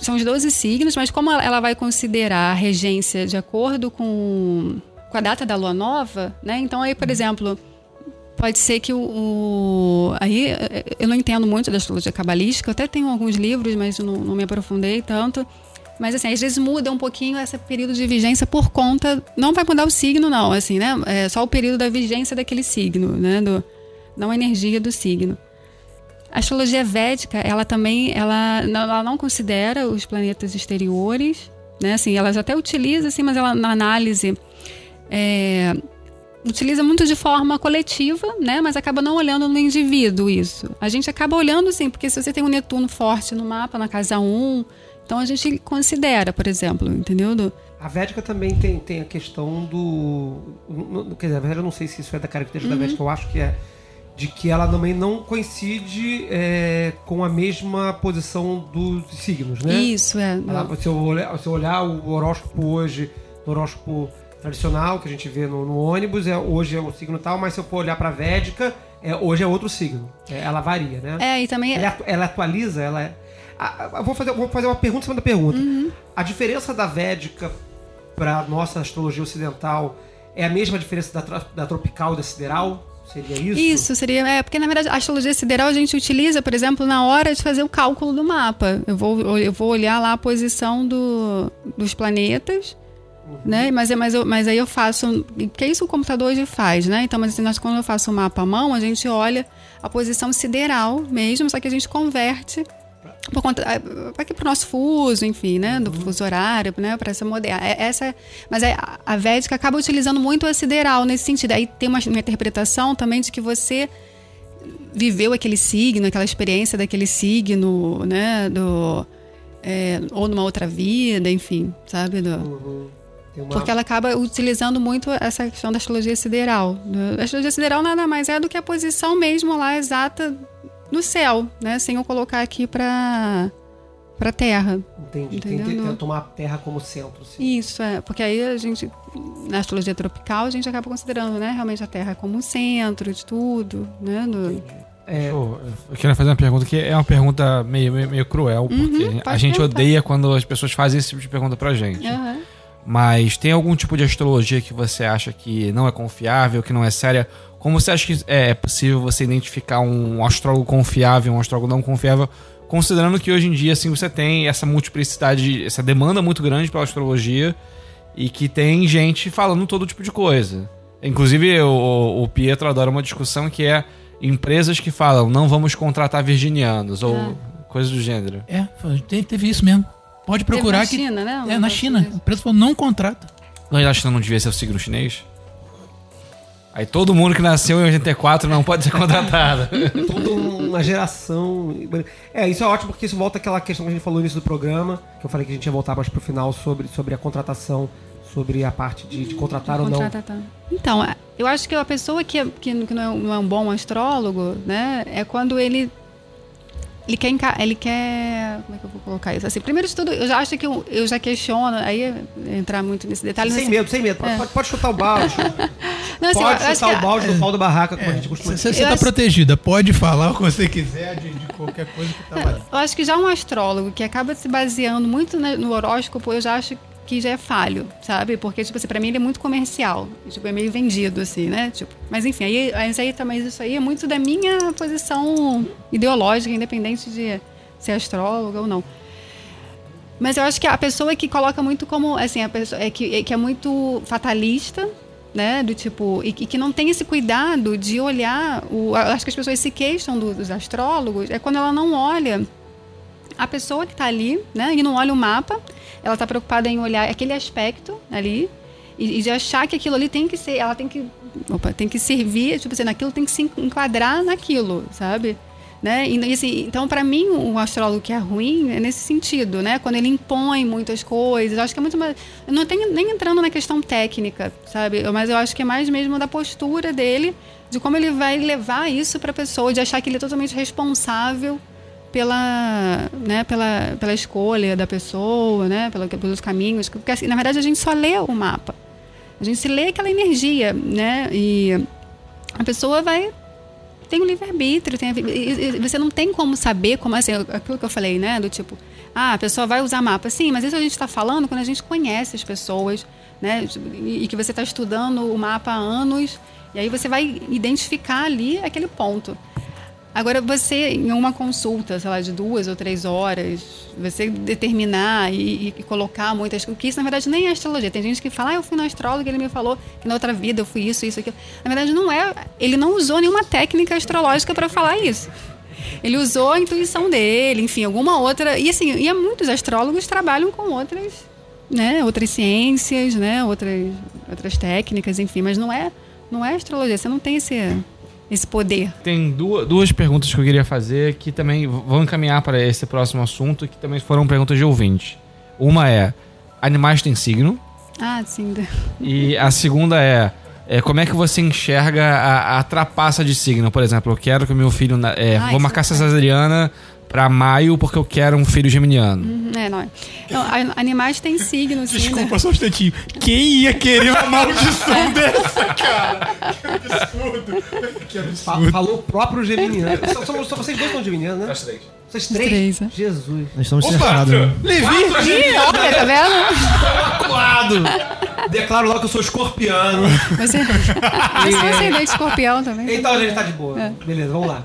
[SPEAKER 5] são os 12 signos, mas como ela vai considerar a regência de acordo com, com a data da lua nova, né? Então, aí, por exemplo, pode ser que o, o, Aí eu não entendo muito da astrologia cabalística, eu até tenho alguns livros, mas não, não, me aprofundei tanto. Mas assim, às vezes muda um pouquinho esse período de vigência por conta. Não vai mudar o signo, não, assim, né? É só o período da vigência daquele signo, né? Do, não a energia do signo. A astrologia védica, ela também, ela, ela não considera os planetas exteriores, né? Assim, ela até utiliza, assim, mas ela na análise é, utiliza muito de forma coletiva, né? Mas acaba não olhando no indivíduo isso. A gente acaba olhando sim, porque se você tem um Netuno forte no mapa, na casa 1, então a gente considera, por exemplo, entendeu?
[SPEAKER 1] A Védica também tem, tem a questão do. Quer dizer, na verdade, eu não sei se isso é da característica uhum. da Védica, eu acho que é. De que ela também não coincide é, com a mesma posição dos signos, né?
[SPEAKER 5] Isso, é.
[SPEAKER 1] Ela, se, eu olhar, se eu olhar o horóscopo hoje, o horóscopo tradicional que a gente vê no, no, ônibus, é, hoje é um signo tal, mas se eu for olhar para a Védica, é, hoje é outro signo. É, ela varia, né?
[SPEAKER 5] É, e também.
[SPEAKER 1] Ela, ela atualiza, ela é. A, vou, fazer, vou fazer uma pergunta em cima da pergunta. Uhum. A diferença da Védica para nossa astrologia ocidental é a mesma diferença da, da tropical e da sideral? Seria isso?
[SPEAKER 5] Isso, seria. É, porque na verdade a astrologia sideral a gente utiliza, por exemplo, na hora de fazer o cálculo do mapa. Eu vou, eu vou olhar lá a posição do, dos planetas né? Mas, é, mas, eu, mas aí eu faço. Que isso o computador hoje faz, né? Então, mas assim, nós, quando eu faço o mapa à mão, a gente olha a posição sideral mesmo, só que a gente converte por conta aqui para o nosso fuso, enfim, né, do uhum. fuso horário, né, para essa moderna. É, essa, mas a, a Védica acaba utilizando muito a sideral nesse sentido. Aí tem uma, uma interpretação também de que você viveu aquele signo, aquela experiência daquele signo, né, do é, ou numa outra vida, enfim, sabe, do, uhum. Uma... Porque ela acaba utilizando muito essa questão da astrologia sideral. A astrologia sideral nada mais é do que a posição mesmo lá exata no céu, né? Sem eu colocar aqui para para Terra.
[SPEAKER 1] Entendi. Tem que tomar a Terra como centro. Sim.
[SPEAKER 5] Isso, é. Porque aí a gente, na astrologia tropical, a gente acaba considerando, né? Realmente a Terra como centro de tudo, né? Do...
[SPEAKER 2] É... Eu queria fazer uma pergunta que é uma pergunta meio, meio, meio cruel, porque uhum, a gente odeia quando as pessoas fazem esse tipo de pergunta pra gente. Uhum. Mas tem algum tipo de astrologia que você acha que não é confiável, que não é séria? Como você acha que é possível você identificar um astrólogo confiável, um astrólogo não confiável, considerando que hoje em dia assim você tem essa multiplicidade, essa demanda muito grande pela astrologia e que tem gente falando todo tipo de coisa. Inclusive o, o Pietro adora uma discussão que é empresas que falam não vamos contratar virginianos ou é. coisas do gênero.
[SPEAKER 4] É, teve isso mesmo. Pode procurar que.
[SPEAKER 5] Na China, né?
[SPEAKER 4] É, na China. O preço falou, não contrata.
[SPEAKER 2] Mas a China não devia ser o signo chinês? Aí todo mundo que nasceu em 84 não pode ser contratado.
[SPEAKER 1] Toda uma geração. É, isso é ótimo porque isso volta àquela questão que a gente falou no início do programa, que eu falei que a gente ia voltar mais pro final sobre, sobre a contratação, sobre a parte de, de contratar de ou não. Tá.
[SPEAKER 5] Então, eu acho que a pessoa que, que, que não, é, não é um bom astrólogo, né, é quando ele ele quer, ele quer. Como é que eu vou colocar isso? Assim, primeiro de tudo, eu já acho que eu, eu já questiono, aí entrar muito nesse detalhe.
[SPEAKER 1] Sem assim, medo, sem medo. É. Pode, pode, chutar o balde. Não, assim, pode chutar o balde no pau da barraca, como é, a gente costuma.
[SPEAKER 4] Você está acho... protegida, pode falar o que você quiser de, de qualquer coisa que está
[SPEAKER 5] Eu acho que já um astrólogo que acaba se baseando muito no horóscopo, eu já acho que já é falho, sabe? Porque, tipo assim, pra mim ele é muito comercial. Tipo, é meio vendido, assim, né? Tipo, mas enfim, aí, aí também isso aí é muito da minha posição ideológica, independente de ser astróloga ou não. Mas eu acho que a pessoa que coloca muito como, assim, a pessoa é que, é, que é muito fatalista, né? Do tipo, e, e, que não tem esse cuidado de olhar. O, acho que as pessoas se queixam do, dos astrólogos, é quando ela não olha a pessoa que está ali, né? E não olha o mapa ela está preocupada em olhar aquele aspecto ali E, e de achar que aquilo ali tem que ser, ela tem que, opa, tem que servir, tipo assim, naquilo tem que se enquadrar naquilo, sabe? Né? E, assim, então, para mim, o astrólogo que é ruim é nesse sentido, né? Quando ele impõe muitas coisas. Eu acho que é muito mais. Eu não tenho nem entrando na questão técnica, sabe? Mas eu acho que é mais mesmo da postura dele, de como ele vai levar isso para a pessoa, de achar que ele é totalmente responsável pela, né, pela, pela escolha da pessoa, né? Pelos caminhos. Porque, assim, na verdade, a gente só lê o mapa. A gente se lê aquela energia, né? E a pessoa vai tem o livre-arbítrio, tem você não tem como saber como assim, aquilo que eu falei, né? Do tipo, ah, a pessoa vai usar mapa. Sim, mas isso a gente está falando quando a gente conhece as pessoas, né? E que você está estudando o mapa há anos, e aí você vai identificar ali aquele ponto. Agora, você, em uma consulta, sei lá, de duas ou três horas, você determinar e, e colocar muitas coisas, que isso, na verdade, nem é astrologia. Tem gente que fala, ah, eu fui no astrólogo, ele me falou que na outra vida eu fui isso, isso, aquilo. Na verdade, não é. Ele não usou nenhuma técnica astrológica para falar isso. Ele usou a intuição dele, enfim, alguma outra. E assim, e muitos astrólogos trabalham com outras, né, outras ciências, né, outras, outras técnicas, enfim, mas não é, não é astrologia. Você não tem esse esse poder.
[SPEAKER 2] Tem duas, duas perguntas que eu queria fazer que também vão encaminhar para esse próximo assunto, que também foram perguntas de ouvinte. Uma é: animais têm signo?
[SPEAKER 5] Ah, sim.
[SPEAKER 2] E a segunda é. É, como é que você enxerga a, a trapaça de signo? Por exemplo, eu quero que o meu filho. É, ah, vou marcar essa cesariana para maio porque eu quero um filho geminiano.
[SPEAKER 5] Uhum, é, não. não animais têm signo, sim.
[SPEAKER 4] Desculpa, né? só um instantinho. Quem ia querer uma maldição é. dessa, cara? Que absurdo.
[SPEAKER 1] Que absurdo. Falou o próprio geminiano. Só, só, só vocês dois são geminianos, né? Nós três. Vocês três? três é. Jesus.
[SPEAKER 3] Nós estamos cercados. Né?
[SPEAKER 1] Levi!
[SPEAKER 5] Ih, olha, tá
[SPEAKER 1] vendo? Quadro! Declaro logo que eu sou escorpiano.
[SPEAKER 5] Você, você é ascendente escorpião também.
[SPEAKER 1] Então a gente tá de boa. É. Beleza, vamos lá.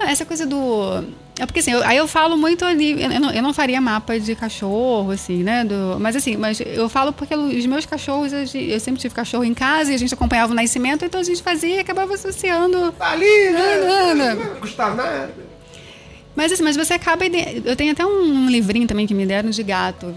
[SPEAKER 5] essa coisa do é porque assim, eu, aí eu falo muito ali, eu não, eu não, faria mapa de cachorro, assim, né? Do, mas assim, mas eu falo porque os meus cachorros, eu sempre tive cachorro em casa e a gente acompanhava o nascimento, então a gente fazia e acabava associando.
[SPEAKER 1] Tá ali, né? Não, não custa nada.
[SPEAKER 5] Mas assim, mas você acaba. Eu tenho até um livrinho também que me deram de gato,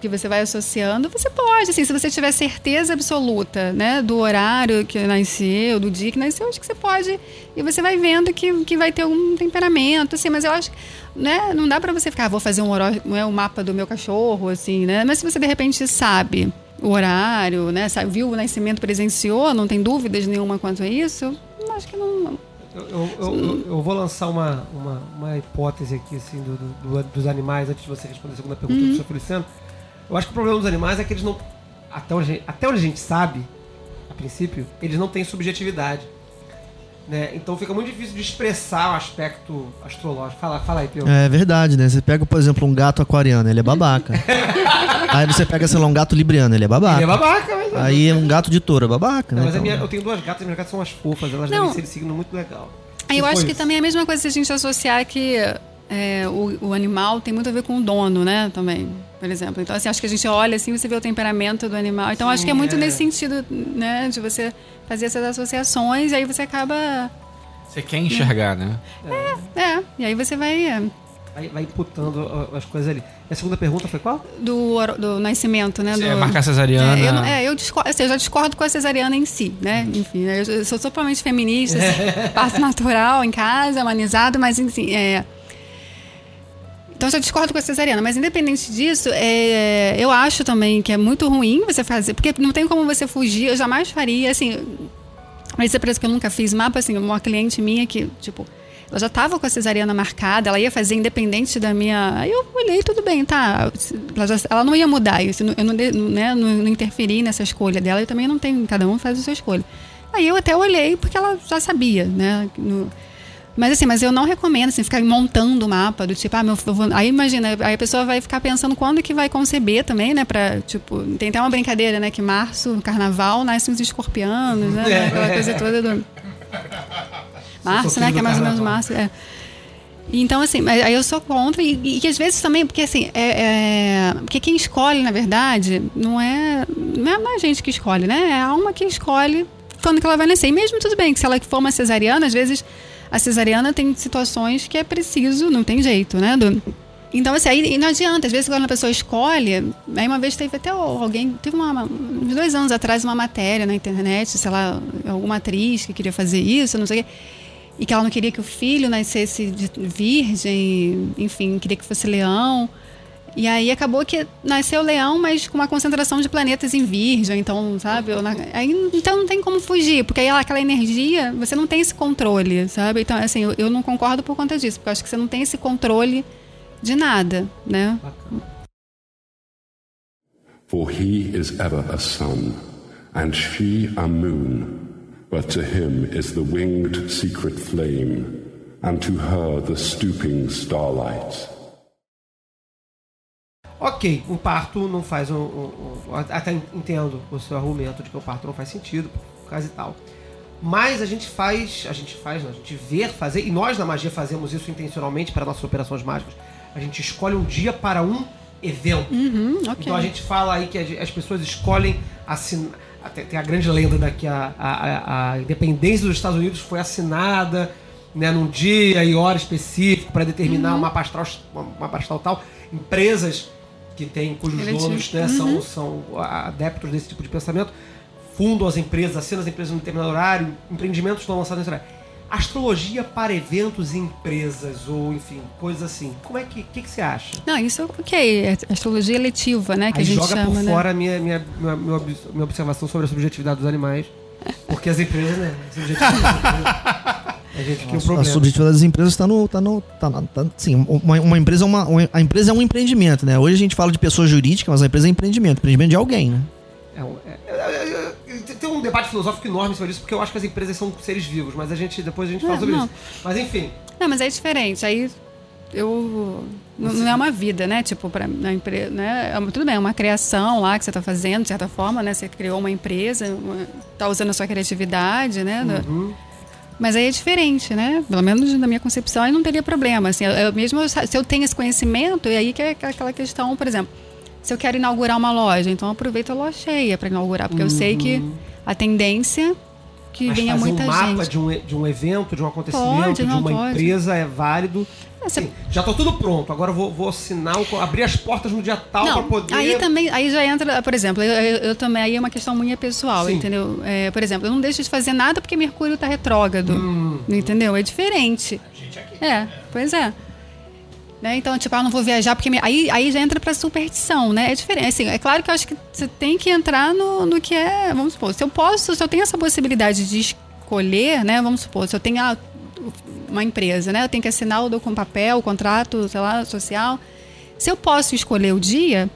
[SPEAKER 5] que você vai associando. Você pode, assim, se você tiver certeza absoluta, né, do horário que nasceu, do dia que nasceu, acho que você pode. E você vai vendo que, que vai ter algum temperamento, assim, mas eu acho. Né, não dá para você ficar, ah, vou fazer um, é, um mapa do meu cachorro, assim, né? Mas se você de repente sabe o horário, né, sabe, viu o nascimento, presenciou, não tem dúvidas nenhuma quanto a isso, acho que não
[SPEAKER 1] eu, eu, eu, vou lançar uma, uma, uma, hipótese aqui assim, do, do, dos animais, antes de você responder a segunda pergunta uhum. do Sr. Feliciano. Eu acho que o problema dos animais é que eles não. Até onde, até onde a gente sabe, a princípio, eles não têm subjetividade. Né? Então fica muito difícil de expressar o aspecto astrológico. Fala, fala aí, Pedro.
[SPEAKER 3] É verdade, né? Você pega, por exemplo, um gato aquariano, ele é babaca. aí você pega, sei lá, um gato libriano, ele é babaca. Ele
[SPEAKER 1] é babaca, mas...
[SPEAKER 3] Aí é um gato de touro, é babaca,
[SPEAKER 1] não,
[SPEAKER 3] né?
[SPEAKER 1] Mas então... minha, eu tenho duas gatas, minhas gatas são umas fofas, elas não. devem ser de signo muito legal.
[SPEAKER 5] Aí eu acho isso? que também é a mesma coisa se a gente associar que é, o, o, animal tem muito a ver com o dono, né? Também, por exemplo. Então, assim, acho que a gente olha assim, você vê o temperamento do animal. Então, Sim, acho que é muito é. nesse sentido, né? De você fazer essas associações e aí você acaba
[SPEAKER 2] você quer enxergar, né?
[SPEAKER 5] É, é. E aí você vai. É,
[SPEAKER 1] vai, vai imputando as coisas ali. E a segunda pergunta foi qual?
[SPEAKER 5] Do, do nascimento, né? Do,
[SPEAKER 2] é, marcar cesariana.
[SPEAKER 5] É, eu, é, eu, discordo, assim, eu já discordo com a cesariana em si, né? Enfim, né, eu sou totalmente feminista, assim, parto natural em casa, humanizado, mas enfim, é. Então, eu discordo com a cesariana, mas independente disso, é, eu acho também que é muito ruim você fazer, porque não tem como você fugir, eu jamais faria, assim, mas isso é parece que eu nunca fiz mapa, assim, uma cliente minha que, tipo, ela já estava com a cesariana marcada, ela ia fazer independente da minha. Aí eu olhei, tudo bem, tá. Ela, já, ela não ia mudar, isso, eu não, né, não, não interferi nessa escolha dela, eu também não tenho, cada um faz a sua escolha. Aí eu até olhei, porque ela já sabia, né? No, mas assim, mas eu não recomendo assim, ficar montando o mapa do tipo, ah, meu, vou... aí imagina, aí a pessoa vai ficar pensando quando que vai conceber também, né, para tipo, tem até uma brincadeira, né, que março, carnaval, nascem os escorpianos, né, é. aquela coisa toda do março, né, que é mais ou menos março, é. Então, assim, aí eu sou contra, e, e que às vezes também, porque assim, é, é, porque quem escolhe, na verdade, não é, não é a gente que escolhe, né? É a alma que escolhe quando que ela vai nascer. E mesmo tudo bem, que se ela for uma cesariana, às vezes a cesariana tem situações que é preciso, não tem jeito, né? Do, Então, assim, aí não adianta. Às vezes, quando a pessoa escolhe. Aí, uma vez teve até alguém. Teve uma, uns dois anos atrás uma matéria na internet, sei lá, alguma atriz que queria fazer isso, não sei o quê. E que ela não queria que o filho nascesse virgem, enfim, queria que fosse leão. E aí acabou que nasceu leão, mas com uma concentração de planetas em virgem, então, sabe? Aí, então não tem como fugir, porque aí aquela energia, você não tem esse controle, sabe? Então, assim, eu, eu não concordo por conta disso, porque eu acho que você não tem esse controle de nada, né?
[SPEAKER 6] For he is ever a sun, and she a moon, but to him is the winged secret flame, and to her the stooping starlight.
[SPEAKER 1] Ok, um parto não faz um, um, um, Até entendo o seu argumento de que o parto não faz sentido, por causa e tal. Mas a gente faz. A gente faz, não, a gente vê fazer, e nós na magia fazemos isso intencionalmente para nossas operações mágicas. A gente escolhe um dia para um evento.
[SPEAKER 5] Uhum, okay.
[SPEAKER 1] Então a gente fala aí que as pessoas escolhem assinar. Tem a grande lenda daqui a, a, a independência dos Estados Unidos foi assinada né, num dia e hora específico para determinar uhum. uma astral, uma astral tal. Empresas que tem, cujos Ele donos né, uhum. são, são adeptos desse tipo de pensamento, fundam as empresas, assinam as empresas no determinado horário, empreendimentos estão lançados nesse horário. Astrologia para eventos e empresas, ou enfim, coisas assim. Como é que, que, que você acha?
[SPEAKER 5] Não, isso ok. É astrologia letiva, né? Que Aí a gente
[SPEAKER 1] joga
[SPEAKER 5] chama,
[SPEAKER 1] por
[SPEAKER 5] né?
[SPEAKER 1] fora a minha, minha, minha, minha observação sobre a subjetividade dos animais. Porque as empresas, né?
[SPEAKER 3] A. A subjetividade das empresas está no. Tá no tá, tá, sim, uma, uma empresa é uma, uma, A empresa é um empreendimento, né? Hoje a gente fala de pessoa jurídica, mas a empresa é empreendimento, empreendimento de alguém, né?
[SPEAKER 1] É, é, é, é, tem um debate filosófico enorme sobre isso, porque eu acho que as empresas são seres vivos, mas a gente depois a gente fala sobre não. isso. Mas enfim.
[SPEAKER 5] Não, mas é diferente. Aí eu não, não, é uma vida, né? Tipo, para na empresa, né? É, tudo bem, é uma criação lá que você está fazendo, de certa forma, né? Você criou uma empresa, está usando a sua criatividade, né? Uhum. Mas aí é diferente, né? Pelo menos na minha concepção, aí não teria problema. Assim, eu, eu mesmo se eu tenho esse conhecimento, e aí que é aquela questão, por exemplo, se eu quero inaugurar uma loja, então aproveito a loja cheia para inaugurar, porque uhum. eu sei que uhum. a tendência que Mas venha muita
[SPEAKER 1] um mapa De, um, de um evento, de um acontecimento, pode, de uma pode. empresa é válido. Sim, já está tudo pronto. Agora eu vou, vou assinar, abrir as portas no dia tal para poder.
[SPEAKER 5] Aí também, aí já entra, por exemplo, eu, eu, eu também aí é uma questão minha pessoal, Sim. entendeu? É, por exemplo, eu não deixo de fazer nada porque Mercúrio está retrógrado, hum, entendeu? É diferente. É, pois é. Né? Então, tipo, ah, não vou viajar porque. Me... Aí, aí já entra pra superstição, né? É diferente. Assim, é claro que eu acho que você tem que entrar no, no que é. Vamos supor, se eu posso, se eu tenho essa possibilidade de escolher, né? Vamos supor, se eu tenho. Ah, uma empresa, né? Eu tenho que assinar o com papel, o contrato, sei lá, social. Se eu posso escolher o dia,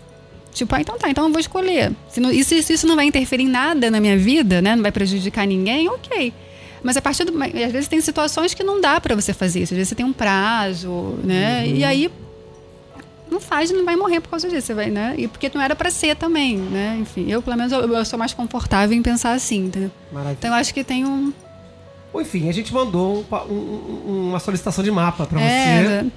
[SPEAKER 5] tipo, ah, então tá, então eu vou escolher. Se não, isso, isso não vai interferir em nada na minha vida, né? Não vai prejudicar ninguém, ok. Mas a partir do. Às vezes tem situações que não dá para você fazer isso. Às vezes você tem um prazo, né? Uhum. E aí não faz, não vai morrer por causa disso, vai, né? E porque não era para ser também, né? Enfim, eu pelo menos eu, eu, sou mais confortável em pensar assim, entendeu? Maravilha. Então eu acho que tem um
[SPEAKER 1] enfim, a gente mandou um, um, uma solicitação de mapa para é, você. Né?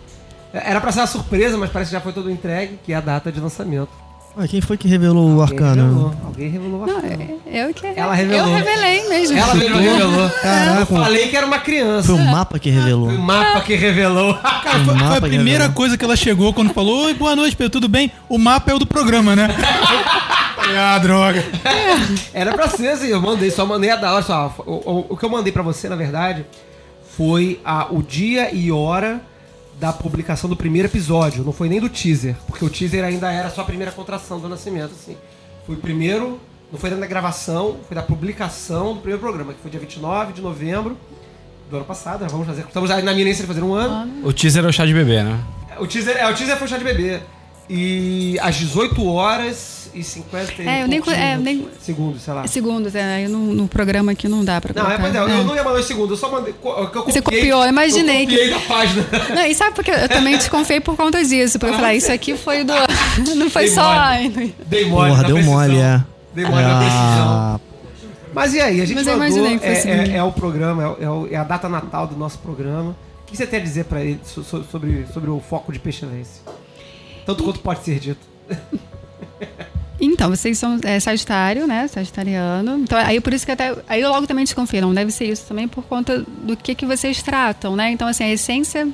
[SPEAKER 1] Era para ser uma surpresa, mas parece que já foi todo entregue, que é a data de lançamento.
[SPEAKER 3] Ah, quem foi que revelou Alguém o arcano?
[SPEAKER 1] Revelou. Alguém revelou o arcano.
[SPEAKER 5] Não, é, eu que
[SPEAKER 1] Ela revelou.
[SPEAKER 5] Eu revelei mesmo.
[SPEAKER 1] Ela mesmo revelou. Caraca. Eu falei que era uma criança.
[SPEAKER 3] Foi o mapa que revelou.
[SPEAKER 1] Foi o mapa que revelou.
[SPEAKER 4] Cara, foi, foi a primeira coisa que ela chegou quando falou: Oi, boa noite, Pedro, tudo bem? O mapa é o do programa, né? ah, droga.
[SPEAKER 1] Era pra ser assim, eu mandei, só mandei a da hora. Só, o, o, o que eu mandei pra você, na verdade, foi a, o dia e hora da publicação do primeiro episódio. Não foi nem do teaser, porque o teaser ainda era só a primeira contração do nascimento, assim. Foi o primeiro, não foi da gravação, foi da publicação do primeiro programa, que foi dia 29 de novembro do ano passado. Vamos fazer, estamos na iminência de fazer um ano.
[SPEAKER 2] O teaser é o chá de bebê, né?
[SPEAKER 1] O teaser, é, o teaser foi o chá de bebê. E às 18 horas e 50
[SPEAKER 5] é, eu nem, é, nem,
[SPEAKER 1] segundos, sei lá.
[SPEAKER 5] Segundos, é, no, no programa aqui não dá pra
[SPEAKER 1] Não, é, pois é, é, eu não ia mandar os segundos, eu só mandei. Eu
[SPEAKER 5] copiei, Você copiou, eu imaginei.
[SPEAKER 1] Eu copiei que... da página.
[SPEAKER 5] Não, e sabe porque eu também desconfiei por conta disso, porque ah, eu falei, isso aqui foi do. Não foi Dei só.
[SPEAKER 3] Mole. Dei mole. Porra, deu mole, é.
[SPEAKER 1] Dei mole ah. na decisão. Mas e aí, a gente Mas mandou, é, assim. é, é, o programa, é, é, a data natal do nosso programa. O que você tem a dizer para ele sobre, sobre o foco de pestilência? Tanto quanto pode ser dito.
[SPEAKER 5] Então, vocês são é, Sagitário, né? Sagitariano. Então, aí por isso que até. Aí eu logo também desconfio, não deve ser isso também por conta do que, que vocês tratam, né? Então, assim, a essência.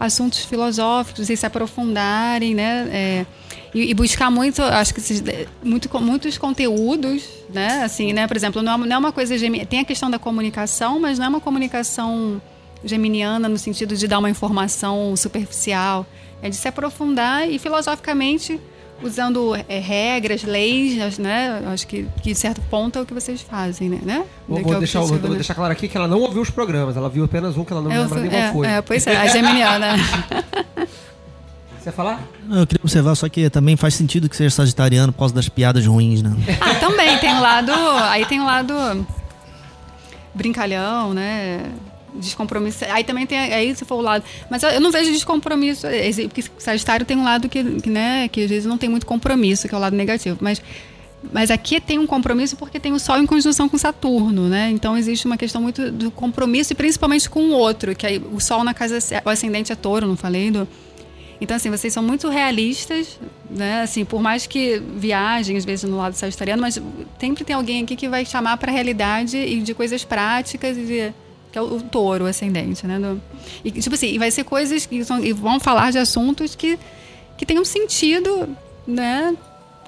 [SPEAKER 5] assuntos filosóficos e se aprofundarem, né? É, e, e, buscar muito, acho que esses, muito, muitos conteúdos, né? Assim, né? Por exemplo, não é, não é uma coisa tem a questão da comunicação, mas não é uma comunicação geminiana no sentido de dar uma informação superficial, é de se aprofundar e filosoficamente usando é, regras, leis, né? Acho que, que de certo ponto é o que vocês fazem, né?
[SPEAKER 1] Vou, vou deixar, vou né? deixar claro aqui que ela não ouviu os programas, ela viu apenas um que ela não lembra nem
[SPEAKER 5] é,
[SPEAKER 1] qual foi.
[SPEAKER 5] É, pois é, a geminiana.
[SPEAKER 1] Você ia falar?
[SPEAKER 3] Não, eu queria observar só que também faz sentido que seja sagitariano por causa das piadas ruins, né?
[SPEAKER 5] Ah, também, tem um lado. Aí tem um lado brincalhão, né? Descompromisso. Aí também tem aí se for o lado, mas eu não vejo descompromisso, porque Sagitário tem um lado que, que, né, que às vezes não tem muito compromisso, que é o lado negativo, mas mas aqui tem um compromisso porque tem o Sol em conjunção com Saturno, né? Então existe uma questão muito do compromisso e principalmente com o outro, que aí o Sol na casa o ascendente é Touro, não falei do então, assim, vocês são muito realistas, né? Assim, por mais que viajem, às vezes, no lado sagitariano, mas sempre tem alguém aqui que vai chamar para a realidade e de coisas práticas e de que é o, o touro ascendente, né? Do, e, tipo assim, e vai ser coisas que são, e vão falar de assuntos que, que tenham sentido, né?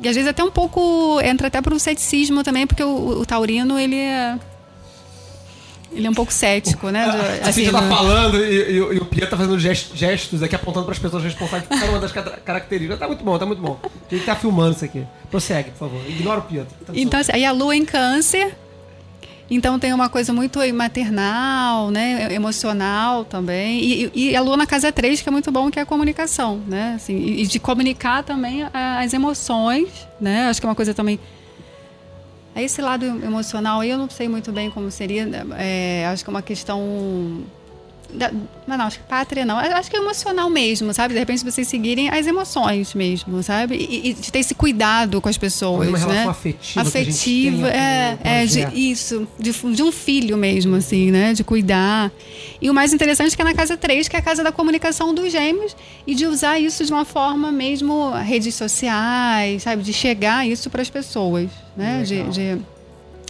[SPEAKER 5] E às vezes até um pouco entra até para o ceticismo também, porque o, o, taurino ele é ele é um pouco cético, né?
[SPEAKER 1] De, assim, tá falando e, e, e, o Pia tá fazendo gestos aqui apontando para as pessoas responsáveis por cada uma das características. Tá muito bom, tá muito bom. A gente tá filmando isso aqui. Prossegue, por favor. Ignora o Pietro.
[SPEAKER 5] Tá então, assim, aí a lua em câncer então tem uma coisa muito maternal, né, emocional também. E, e a lua na casa 3, que é muito bom, que é a comunicação, né? Assim, e de comunicar também as emoções, né? Acho que é uma coisa também esse lado emocional eu não sei muito bem como seria. É, acho que é uma questão da, não, acho que pátria não. Acho que é emocional mesmo, sabe? De repente vocês seguirem as emoções mesmo, sabe? E, e de ter esse cuidado com as pessoas. Uma relação
[SPEAKER 1] né? afetiva.
[SPEAKER 5] Afetiva, é, é de, isso. De, de, um filho mesmo, assim, né? De cuidar. E o mais interessante é que é na casa 3, que é a casa da comunicação dos gêmeos, e de usar isso de uma forma mesmo, redes sociais, sabe? De chegar isso para as pessoas, né? De, de,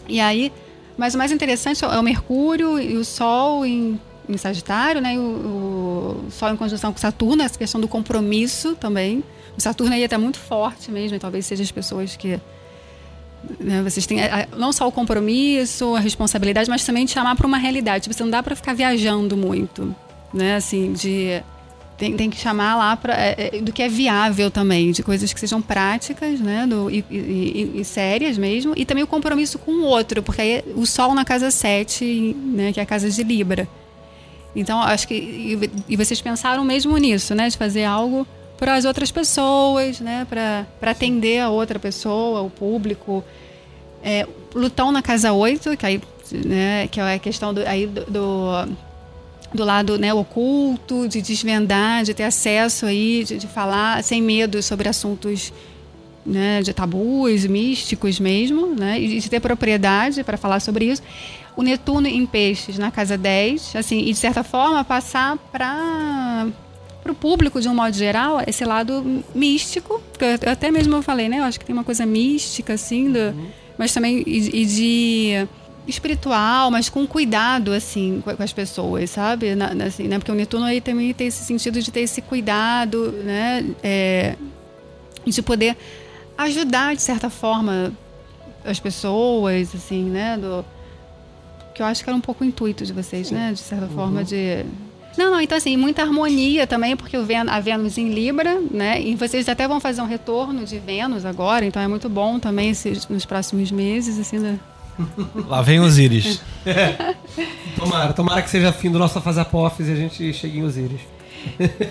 [SPEAKER 5] e aí. Mas o mais interessante é o Mercúrio e o Sol em em Sagitário, né? O, o, Sol em conjunção com Saturno, essa questão do compromisso também. O Saturno aí está muito forte mesmo, e talvez seja as pessoas que né, vocês têm não só o compromisso, a responsabilidade, mas também de chamar para uma realidade. Tipo, você não dá para ficar viajando muito, né? Assim, de tem, tem que chamar lá pra, é, é, do que é viável também, de coisas que sejam práticas, né? Do, e, e, e, sérias mesmo. E também o compromisso com o outro, porque aí o Sol na casa 7, né, que é a casa de Libra. Então, acho que. E, e vocês pensaram mesmo nisso, né? De fazer algo para as outras pessoas, né? Para atender a outra pessoa, o público. É, Lutão na casa 8, que, aí, né, que é a questão do, aí do, do, do lado né, oculto, de desvendar, de ter acesso aí, de, de falar sem medo sobre assuntos né, de tabus, místicos mesmo, né, e de ter propriedade para falar sobre isso o Netuno em peixes na casa 10, assim, e de certa forma passar para para o público de um modo geral esse lado místico, porque eu, até mesmo eu falei, né, eu acho que tem uma coisa mística assim, do, uhum. mas também e, e, de espiritual, mas com cuidado assim com, com as pessoas, sabe? Na, assim, né? Porque o Netuno aí também tem esse sentido de ter esse cuidado, né? É, de poder ajudar de certa forma as pessoas, assim, né? Do, que eu acho que era um pouco o intuito de vocês, né? De certa uhum. forma de não, não, então assim, muita harmonia também, porque o Vênus, a Vênus em Libra, né? E vocês até vão fazer um retorno de Vênus agora, então é muito bom também esses, nos próximos meses, assim, né?
[SPEAKER 2] Lá vem os íris.
[SPEAKER 1] tomara, tomara que seja fim do nosso fase apófise e a gente chegue em Osíris.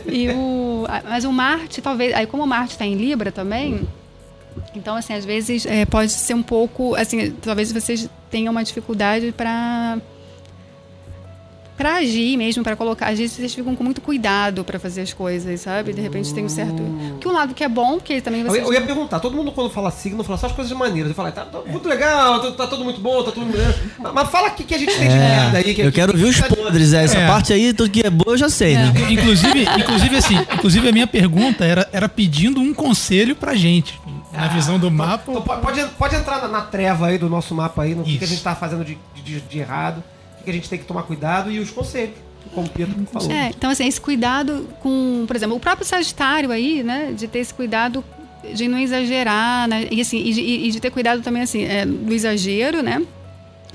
[SPEAKER 5] e o, mas o Marte, talvez, aí como o Marte está em Libra também, então, assim, às vezes é, pode ser um pouco, assim, talvez vocês tenham uma dificuldade para para agir mesmo, para colocar. Às vezes vocês ficam com muito cuidado para fazer as coisas, sabe? De repente tem um certo. Que um lado que é bom, porque também vocês.
[SPEAKER 1] Eu, eu ia perguntar, todo mundo quando fala signo fala só as coisas maneiras. Eu falo, tá, tá muito legal, tá, tá, tudo muito bom, tá tudo muito mas, mas fala o que, que a gente tem de é, merda aí. Que,
[SPEAKER 3] eu quero ver os podres, é, essa é. parte aí, tudo que é boa eu já sei, né?
[SPEAKER 4] Inclusive, inclusive, assim, inclusive a minha pergunta era, era pedindo um conselho pra gente. Na visão do mapa.
[SPEAKER 1] Então, pode, pode entrar na, na, treva aí do nosso mapa aí, no que, que a gente tá fazendo de, de, de errado que a gente tem que tomar cuidado e os conselhos. Como o Pietro falou.
[SPEAKER 5] É, então assim, esse cuidado com, por exemplo, o próprio Sagitário aí, né, de ter esse cuidado de não exagerar, né, e assim, e de, e de ter cuidado também assim, é, do exagero, né,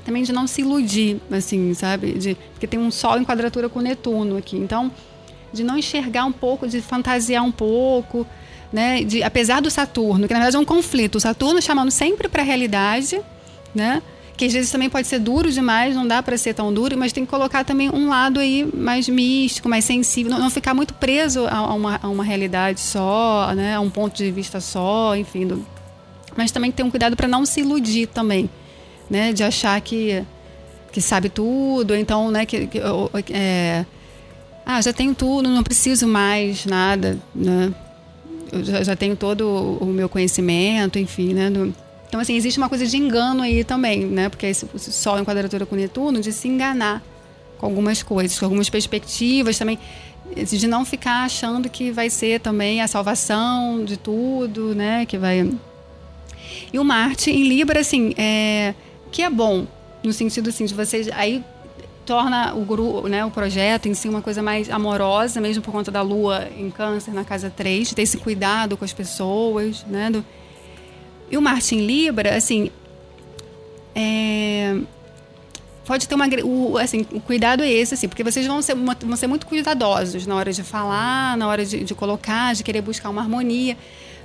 [SPEAKER 5] também de não se iludir, assim, sabe, de porque tem um Sol em quadratura com Netuno aqui, então de não enxergar um pouco, de fantasiar um pouco, né, de apesar do Saturno, que na verdade é um conflito, o Saturno chamando sempre para a realidade, né, que às vezes também pode ser duro demais, não dá para ser tão duro, mas tem que colocar também um lado aí mais místico, mais sensível, não, não ficar muito preso a, a, uma, a, uma, realidade só, né, a um ponto de vista só, enfim. Do, mas também ter um cuidado para não se iludir também, né, de achar que que sabe tudo, então, né, que, que é, ah, já tenho tudo, não preciso mais nada, né? Já, já tenho todo o meu conhecimento, enfim, né? Do, então, assim, existe uma coisa de engano aí também, né? Porque esse Sol em quadratura com Netuno, de se enganar com algumas coisas, com algumas perspectivas também, de não ficar achando que vai ser também a salvação de tudo, né? Que vai... E o Marte em Libra, assim, é... que é bom, no sentido, assim, de vocês... Aí torna o grupo, né, o projeto em si uma coisa mais amorosa, mesmo por conta da lua em câncer na casa 3, ter esse cuidado com as pessoas, né, do, e o Marte em Libra, assim, é, pode ter uma o, assim o cuidado é esse assim porque vocês vão ser, vão ser muito cuidadosos na hora de falar na hora de, de, colocar de querer buscar uma harmonia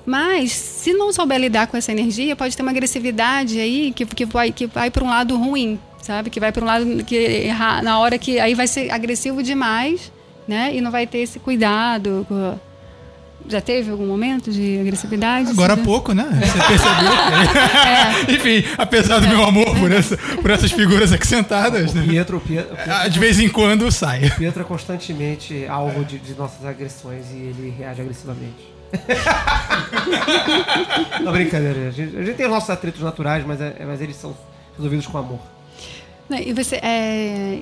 [SPEAKER 5] mas se não souber lidar com essa energia pode ter uma agressividade aí que, que vai que vai para um lado ruim sabe que vai para um lado que errar na hora que aí vai ser agressivo demais né e não vai ter esse cuidado com, já teve algum momento de agressividade?
[SPEAKER 4] Agora há pouco, né? Você percebeu? é. Enfim, apesar do meu amor por, essa, por essas figuras aqui sentadas,
[SPEAKER 1] né? Pietro, Pietro,
[SPEAKER 4] Pietro, de vez em quando sai.
[SPEAKER 1] O Pietro é constantemente alvo de, de nossas agressões e ele reage agressivamente. Não, brincadeira. A gente, a gente, tem os nossos atritos naturais, mas, é, mas eles são resolvidos com amor.
[SPEAKER 5] E você. É...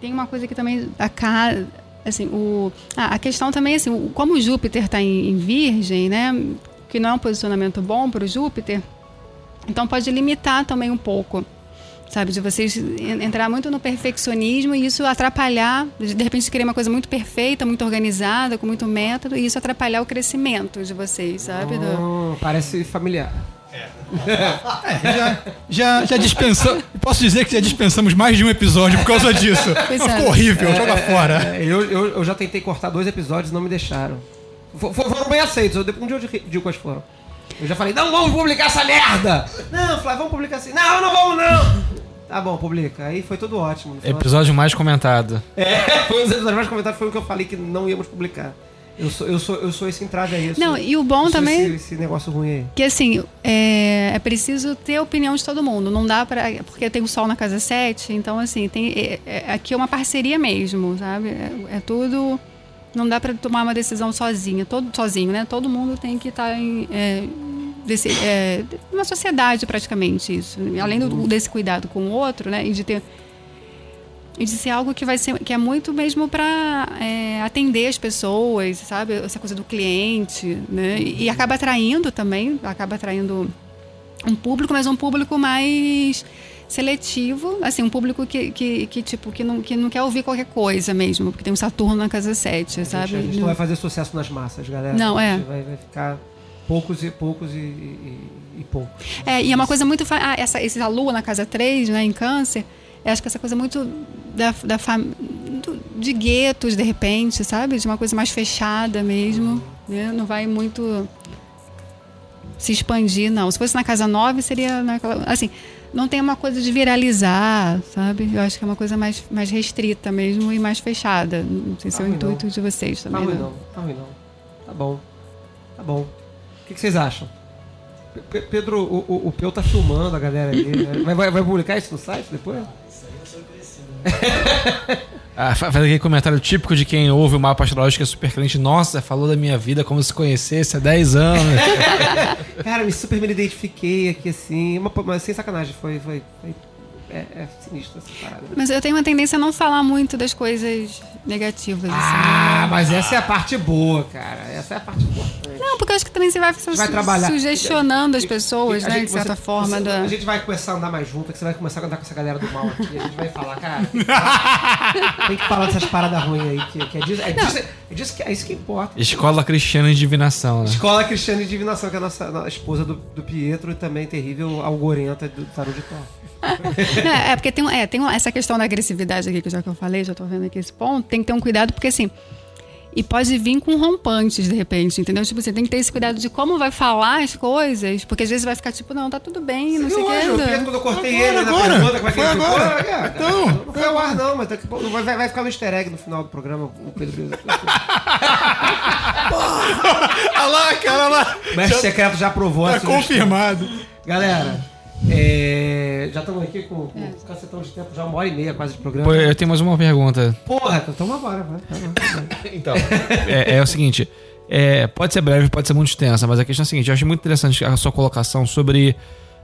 [SPEAKER 5] Tem uma coisa que também. A casa assim, o, ah, a questão também, assim, como o Júpiter está em, em, Virgem, né, que não é um posicionamento bom para o Júpiter, então pode limitar também um pouco, sabe, de vocês entrar muito no perfeccionismo e isso atrapalhar, de repente querer uma coisa muito perfeita, muito organizada, com muito método, e isso atrapalhar o crescimento de vocês, sabe?
[SPEAKER 1] Oh. Parece familiar.
[SPEAKER 4] É, já, já, já dispensamos. Posso dizer que já dispensamos mais de um episódio por causa disso. É. Ficou horrível, é, joga é, fora.
[SPEAKER 1] É, eu, eu, eu, já tentei cortar dois episódios e não me deixaram. Foram bem aceitos, eu, um dia eu digo quais foram. Eu já falei, não vamos publicar essa merda! Não, Flávio, vamos publicar assim. Não, não vamos não! Tá bom, publica. Aí foi tudo ótimo.
[SPEAKER 2] Episódio mais comentado.
[SPEAKER 1] É, foi um dos episódios mais comentados, foi o que eu falei que não íamos publicar. Eu sou, eu sou, eu sou esse entrave aí.
[SPEAKER 5] Não, e o bom também.
[SPEAKER 1] Esse, esse, negócio ruim aí.
[SPEAKER 5] Que assim, é, é preciso ter a opinião de todo mundo. Não dá para Porque tem o sol na casa 7, então assim, tem, é, é, aqui é uma parceria mesmo, sabe? É, é tudo. Não dá para tomar uma decisão sozinha, todo, sozinho, né? Todo mundo tem que estar tá em. É, desse, é, uma sociedade praticamente isso. Além do, desse cuidado com o outro, né? E de ter e de ser algo que vai ser que é muito mesmo para é, atender as pessoas, sabe? Essa coisa do cliente, né? E, e, acaba atraindo também, acaba atraindo um público, mas um público mais seletivo, assim, um público que, que, que tipo que não, que não quer ouvir qualquer coisa mesmo, porque tem um Saturno na casa 7, a sabe?
[SPEAKER 1] Gente, a gente não vai fazer sucesso nas massas, galera.
[SPEAKER 5] Não, é.
[SPEAKER 1] Vai, vai ficar poucos e poucos e, e, e poucos.
[SPEAKER 5] É, e é uma coisa muito ah, essa esse a lua na casa 3, né, em câncer, eu acho que essa coisa muito da, da fam... de guetos, de repente, sabe? De uma coisa mais fechada mesmo. Né? Não vai muito se expandir, não. Se fosse na casa 9, seria naquela. Assim, não tem uma coisa de viralizar, sabe? Eu acho que é uma coisa mais, mais restrita mesmo e mais fechada. Não sei se tá é o intuito não. de vocês também.
[SPEAKER 1] Tá ruim não, tá ruim não. Tá bom. Tá bom. O que, que vocês acham? P Pedro, o, o, o Peu tá filmando a galera ali. Né? Vai, vai publicar isso no site depois?
[SPEAKER 2] ah, faz aquele comentário típico de quem ouve o mapa astrológico é super crente. Nossa, falou da minha vida como se conhecesse há 10 anos.
[SPEAKER 1] Cara, me super me identifiquei aqui assim. Uma, sem sacanagem, foi. foi, foi é, é sinistro essa parada.
[SPEAKER 5] Mas eu tenho uma tendência a não falar muito das coisas negativas.
[SPEAKER 1] Ah,
[SPEAKER 5] assim.
[SPEAKER 1] mas essa é a parte boa, cara. Essa é a parte importante.
[SPEAKER 5] Não, porque eu acho que também você vai, su-
[SPEAKER 1] vai trabalhar.
[SPEAKER 5] sugestionando as pessoas, né,
[SPEAKER 1] gente-
[SPEAKER 5] de certa
[SPEAKER 1] você-
[SPEAKER 5] forma.
[SPEAKER 1] você-
[SPEAKER 5] da-
[SPEAKER 1] A gente vai começar a andar mais junto, que você vai começar a andar com essa galera do mal aqui. A gente vai falar, cara. tem que falar dessas paradas ruins aí, que, que é, disso, é, disso, é disso que é isso que importa.
[SPEAKER 2] Escola Cristiana de Divinação, né?
[SPEAKER 1] Escola Cristiana de Divinação, que é a nossa a esposa do, do Pietro e também terrível algorenta do Tarô de Thor.
[SPEAKER 5] É, é, porque tem, é, tem essa questão da agressividade aqui, que já que eu falei, já tô vendo aqui esse ponto, tem que ter um cuidado, porque assim. E pode vir com rompantes, de repente, entendeu? Tipo, você tem que ter esse cuidado de como vai falar as coisas, porque às vezes vai ficar tipo, não, tá tudo bem, não sei o
[SPEAKER 1] o
[SPEAKER 5] que.
[SPEAKER 1] Quando eu cortei
[SPEAKER 4] Agora,
[SPEAKER 1] ele na
[SPEAKER 4] agora.
[SPEAKER 1] pergunta, como é que
[SPEAKER 4] Foi
[SPEAKER 1] ele ficou?
[SPEAKER 4] agora.
[SPEAKER 1] É,
[SPEAKER 4] Então,
[SPEAKER 1] não foi ao ar, não, mas pouco- vai, vai ficar no easter egg no final do programa, o Pedro Brisa.
[SPEAKER 4] Olha lá, cara, olha lá.
[SPEAKER 1] O mestre secreto já aprovou
[SPEAKER 4] Tá confirmado.
[SPEAKER 1] Galera, é, já estamos aqui com, com um cacetão de tempo, já uma hora e meia quase de programa.
[SPEAKER 2] Pô, eu tenho mais uma pergunta.
[SPEAKER 1] Porra, então vai. vai, vai.
[SPEAKER 2] Então, é, é o seguinte. é, pode ser breve, pode ser muito extensa, mas a questão é a seguinte: eu acho muito interessante a sua colocação sobre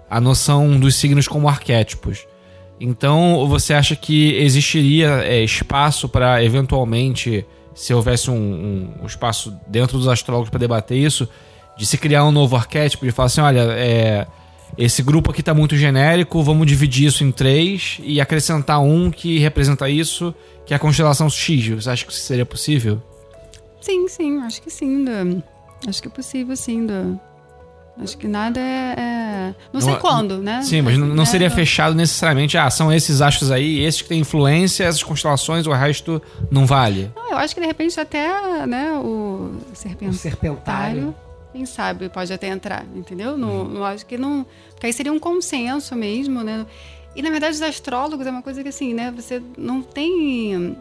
[SPEAKER 2] a noção dos signos como arquétipos. Então, você acha que existiria é, espaço para, eventualmente, se houvesse um, um- um espaço dentro dos astrólogos para debater isso, de se criar um novo arquétipo, de falar assim: olha, é, esse grupo aqui tá muito genérico, vamos dividir isso em três e acrescentar um que representa isso, que é a constelação X. Você acha que isso seria possível?
[SPEAKER 5] Sim, sim, acho que sim. da- acho que é possível, sim. da- acho que nada é. é- Não, sei
[SPEAKER 2] Não-
[SPEAKER 5] quando, né?
[SPEAKER 2] Sim, mas não, não seria fechado necessariamente. Ah, são esses astros aí, esses que têm influência, essas constelações, o resto não vale.
[SPEAKER 5] Não, eu acho que de repente até né, o
[SPEAKER 1] O
[SPEAKER 5] serpentário,
[SPEAKER 1] serpentário.
[SPEAKER 5] Quem sabe, pode até entrar, entendeu? No, no- acho que não. Porque aí seria um consenso mesmo, né? E na verdade os astrólogos é uma coisa que assim, né? Você não tem.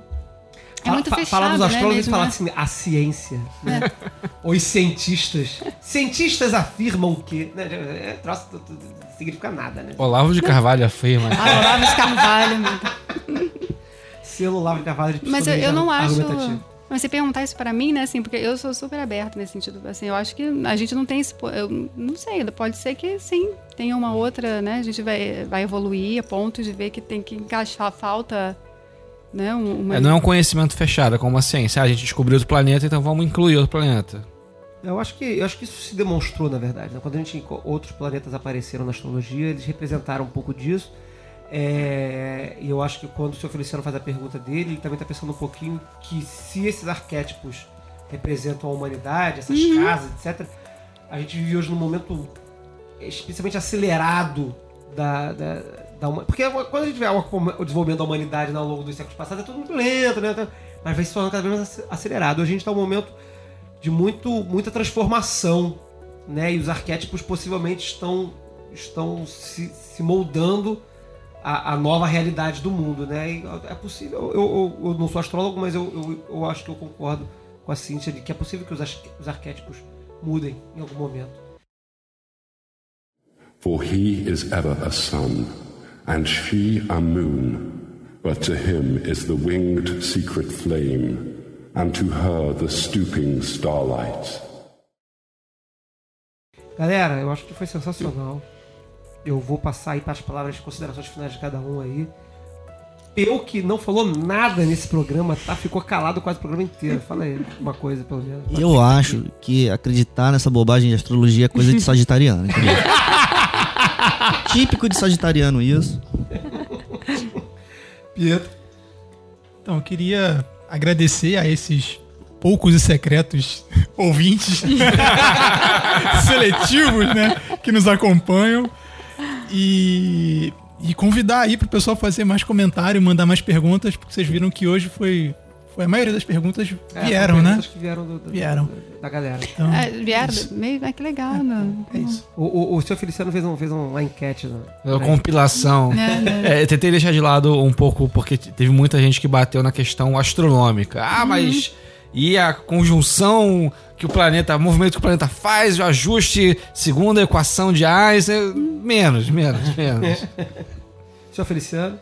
[SPEAKER 5] É
[SPEAKER 1] Fala-
[SPEAKER 5] muito fechado,
[SPEAKER 1] Falar dos
[SPEAKER 5] né?
[SPEAKER 1] astrólogos e
[SPEAKER 5] mesmo,
[SPEAKER 1] falar
[SPEAKER 5] né?
[SPEAKER 1] assim, a ciência. Né? Os cientistas. Cientistas afirmam que. Né? É, troço, tu- tu- não significa nada, né?
[SPEAKER 2] Olavo de Carvalho afirma.
[SPEAKER 5] Ah, Olavo de Carvalho. meu Deus.
[SPEAKER 1] Selo Lavo de Carvalho de
[SPEAKER 5] Mas eu, eu não acho. Mas você perguntar isso pra mim, né, assim, porque eu sou super aberta nesse sentido. Assim, eu acho que a gente não tem esse. Eu não sei, pode ser que sim, tenha uma outra, né? A gente vai, vai evoluir a ponto de ver que tem que encaixar, falta. Né, um- uma,
[SPEAKER 2] É, não é um conhecimento fechado, é como a ciência. Ah, a gente descobriu outro planeta, então vamos incluir outro planeta.
[SPEAKER 1] Eu acho que, eu acho que isso se demonstrou, na verdade. né? Quando a gente, outros planetas apareceram na astrologia, eles representaram um pouco disso. É, e eu acho que quando o senhor Feliciano faz a pergunta dele, ele também está pensando um pouquinho que se esses arquétipos representam a humanidade, essas casas, etc., a gente vive hoje num momento especialmente acelerado da, da, da Porque quando a gente vê o desenvolvimento da humanidade ao longo dos séculos passados, é tudo muito lento, né? Mas vai se tornando cada vez mais ace- acelerado. Hoje a gente está num momento de muito, muita transformação, né? E os arquétipos possivelmente estão, estão se, se moldando a, a nova realidade do mundo, né? E é possível. Eu, eu, eu não sou astrólogo, mas eu, eu, acho que eu concordo com a Cíntia de que é possível que os, os arquétipos mudem em algum momento.
[SPEAKER 6] For he is ever a sun, and she a moon, but to him is the winged secret flame, and to her the stooping starlight.
[SPEAKER 1] Galera, eu acho que foi sensacional. Eu vou passar aí para as palavras de considerações finais de cada um aí. Eu que não falou nada nesse programa, tá? Ficou calado quase o programa inteiro. Fala aí uma coisa, pelo menos.
[SPEAKER 3] Eu acho que acreditar nessa bobagem de astrologia é coisa de sagitariano, entendeu? Típico de sagitariano isso.
[SPEAKER 1] Pietro.
[SPEAKER 4] Então, eu queria agradecer a esses poucos e secretos ouvintes seletivos, né, que nos acompanham e, e convidar aí para o pessoal fazer mais comentário, mandar mais perguntas, porque vocês viram que hoje foi, foi a maioria das perguntas
[SPEAKER 1] É,
[SPEAKER 4] vieram, né?
[SPEAKER 1] perguntas que vieram do- do-
[SPEAKER 4] Vieram.
[SPEAKER 1] Da, da galera.
[SPEAKER 4] Então,
[SPEAKER 5] É, vieram, meio, ah, que legal, né?
[SPEAKER 4] é isso.
[SPEAKER 1] O, o, o senhor Feliciano fez, um, fez uma enquete. Né?
[SPEAKER 2] Uma compilação.
[SPEAKER 5] Né, né?
[SPEAKER 2] É, eu tentei deixar de lado um pouco, porque teve muita gente que bateu na questão astronômica. Ah, mas. E a conjunção que o planeta, o movimento que o planeta faz, o ajuste segundo a equação de Einstein. Menos, menos, menos.
[SPEAKER 1] Senhor Feliciano.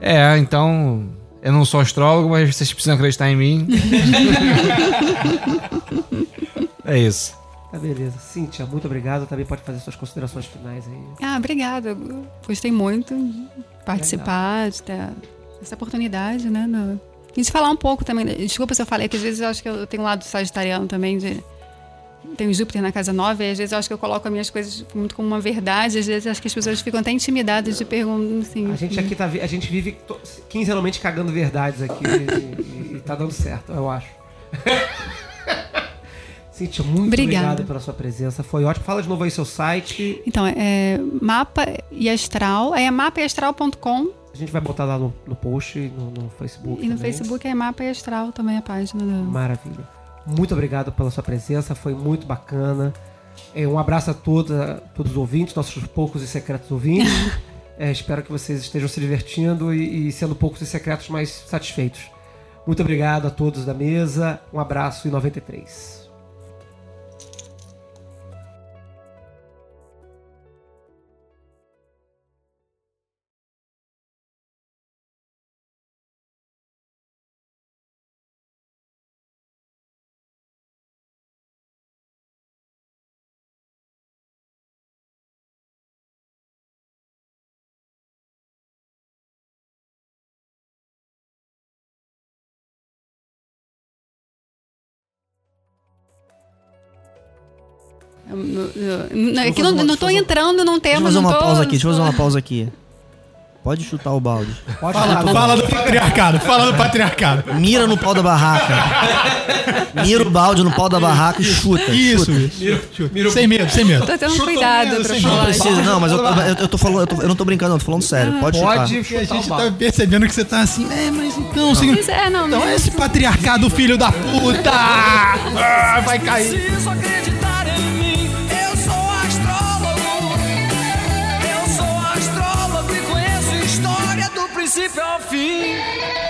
[SPEAKER 2] É, então. Eu não sou astrólogo, mas vocês precisam acreditar em mim. é isso.
[SPEAKER 1] Tá beleza. Cíntia, muito obrigado. Também pode fazer suas considerações finais aí.
[SPEAKER 5] Ah, obrigada. Gostei muito de participar, de ter essa oportunidade, né? No... E de falar um pouco também. Desculpa se eu falei, que às vezes eu acho que eu tenho um lado sagitariano também de. Tenho Júpiter na casa 9, e às vezes eu acho que eu coloco as minhas coisas muito como uma verdade, às vezes acho que as pessoas ficam até intimidadas de perguntar assim.
[SPEAKER 1] A gente aqui tá, a gente vive quinzenalmente cagando verdades aqui e, e- e tá dando certo, eu acho. Cíntia, muito
[SPEAKER 5] Obrigada.
[SPEAKER 1] obrigado pela sua presença. Foi ótimo. Fala de novo aí seu site.
[SPEAKER 5] Então, é mapa e astral, é mapaeastral.com
[SPEAKER 1] A gente vai botar lá no, no post, no, no Facebook.
[SPEAKER 5] e no
[SPEAKER 1] também.
[SPEAKER 5] Facebook é mapa e astral também a página do.
[SPEAKER 1] Maravilha. Muito obrigado pela sua presença, foi muito bacana. É, um abraço a toda, todos os ouvintes, nossos poucos e secretos ouvintes. É, espero que vocês estejam se divertindo e, e sendo poucos e secretos mais satisfeitos. Muito obrigado a todos da mesa. Um abraço e 93.
[SPEAKER 5] Eu- não, é que
[SPEAKER 3] fazer
[SPEAKER 5] não,
[SPEAKER 3] uma-
[SPEAKER 5] não
[SPEAKER 3] deixa eu
[SPEAKER 5] tô
[SPEAKER 3] fazer-
[SPEAKER 5] entrando num
[SPEAKER 3] Deixa eu
[SPEAKER 5] tema,
[SPEAKER 3] fazer
[SPEAKER 5] não
[SPEAKER 3] uma
[SPEAKER 5] tô-
[SPEAKER 3] pausa aqui, deixa eu fazer uma pausa aqui. Pode chutar o balde.
[SPEAKER 1] Pode
[SPEAKER 4] Fala,
[SPEAKER 1] falar.
[SPEAKER 4] fala do patriarcado, fala do patriarcado.
[SPEAKER 3] Mira no pau da barraca. Mira o balde no pau da barraca e chuta.
[SPEAKER 4] Isso,
[SPEAKER 3] chuta.
[SPEAKER 4] isso. Sem medo, sem medo.
[SPEAKER 5] Tô tendo
[SPEAKER 1] Chuta
[SPEAKER 5] cuidado pra falar.
[SPEAKER 3] Não precisa, não, mas eu, eu, eu tô falando, eu, tô- eu não tô brincando, eu tô falando sério. Pode chutar.
[SPEAKER 1] Pode
[SPEAKER 4] a
[SPEAKER 1] chutar
[SPEAKER 4] gente tá percebendo que você tá assim, é, mas então.
[SPEAKER 5] Pois é, não,
[SPEAKER 4] Então é esse patriarcado, filho da puta! Ah, vai cair.
[SPEAKER 7] princípio ao fim.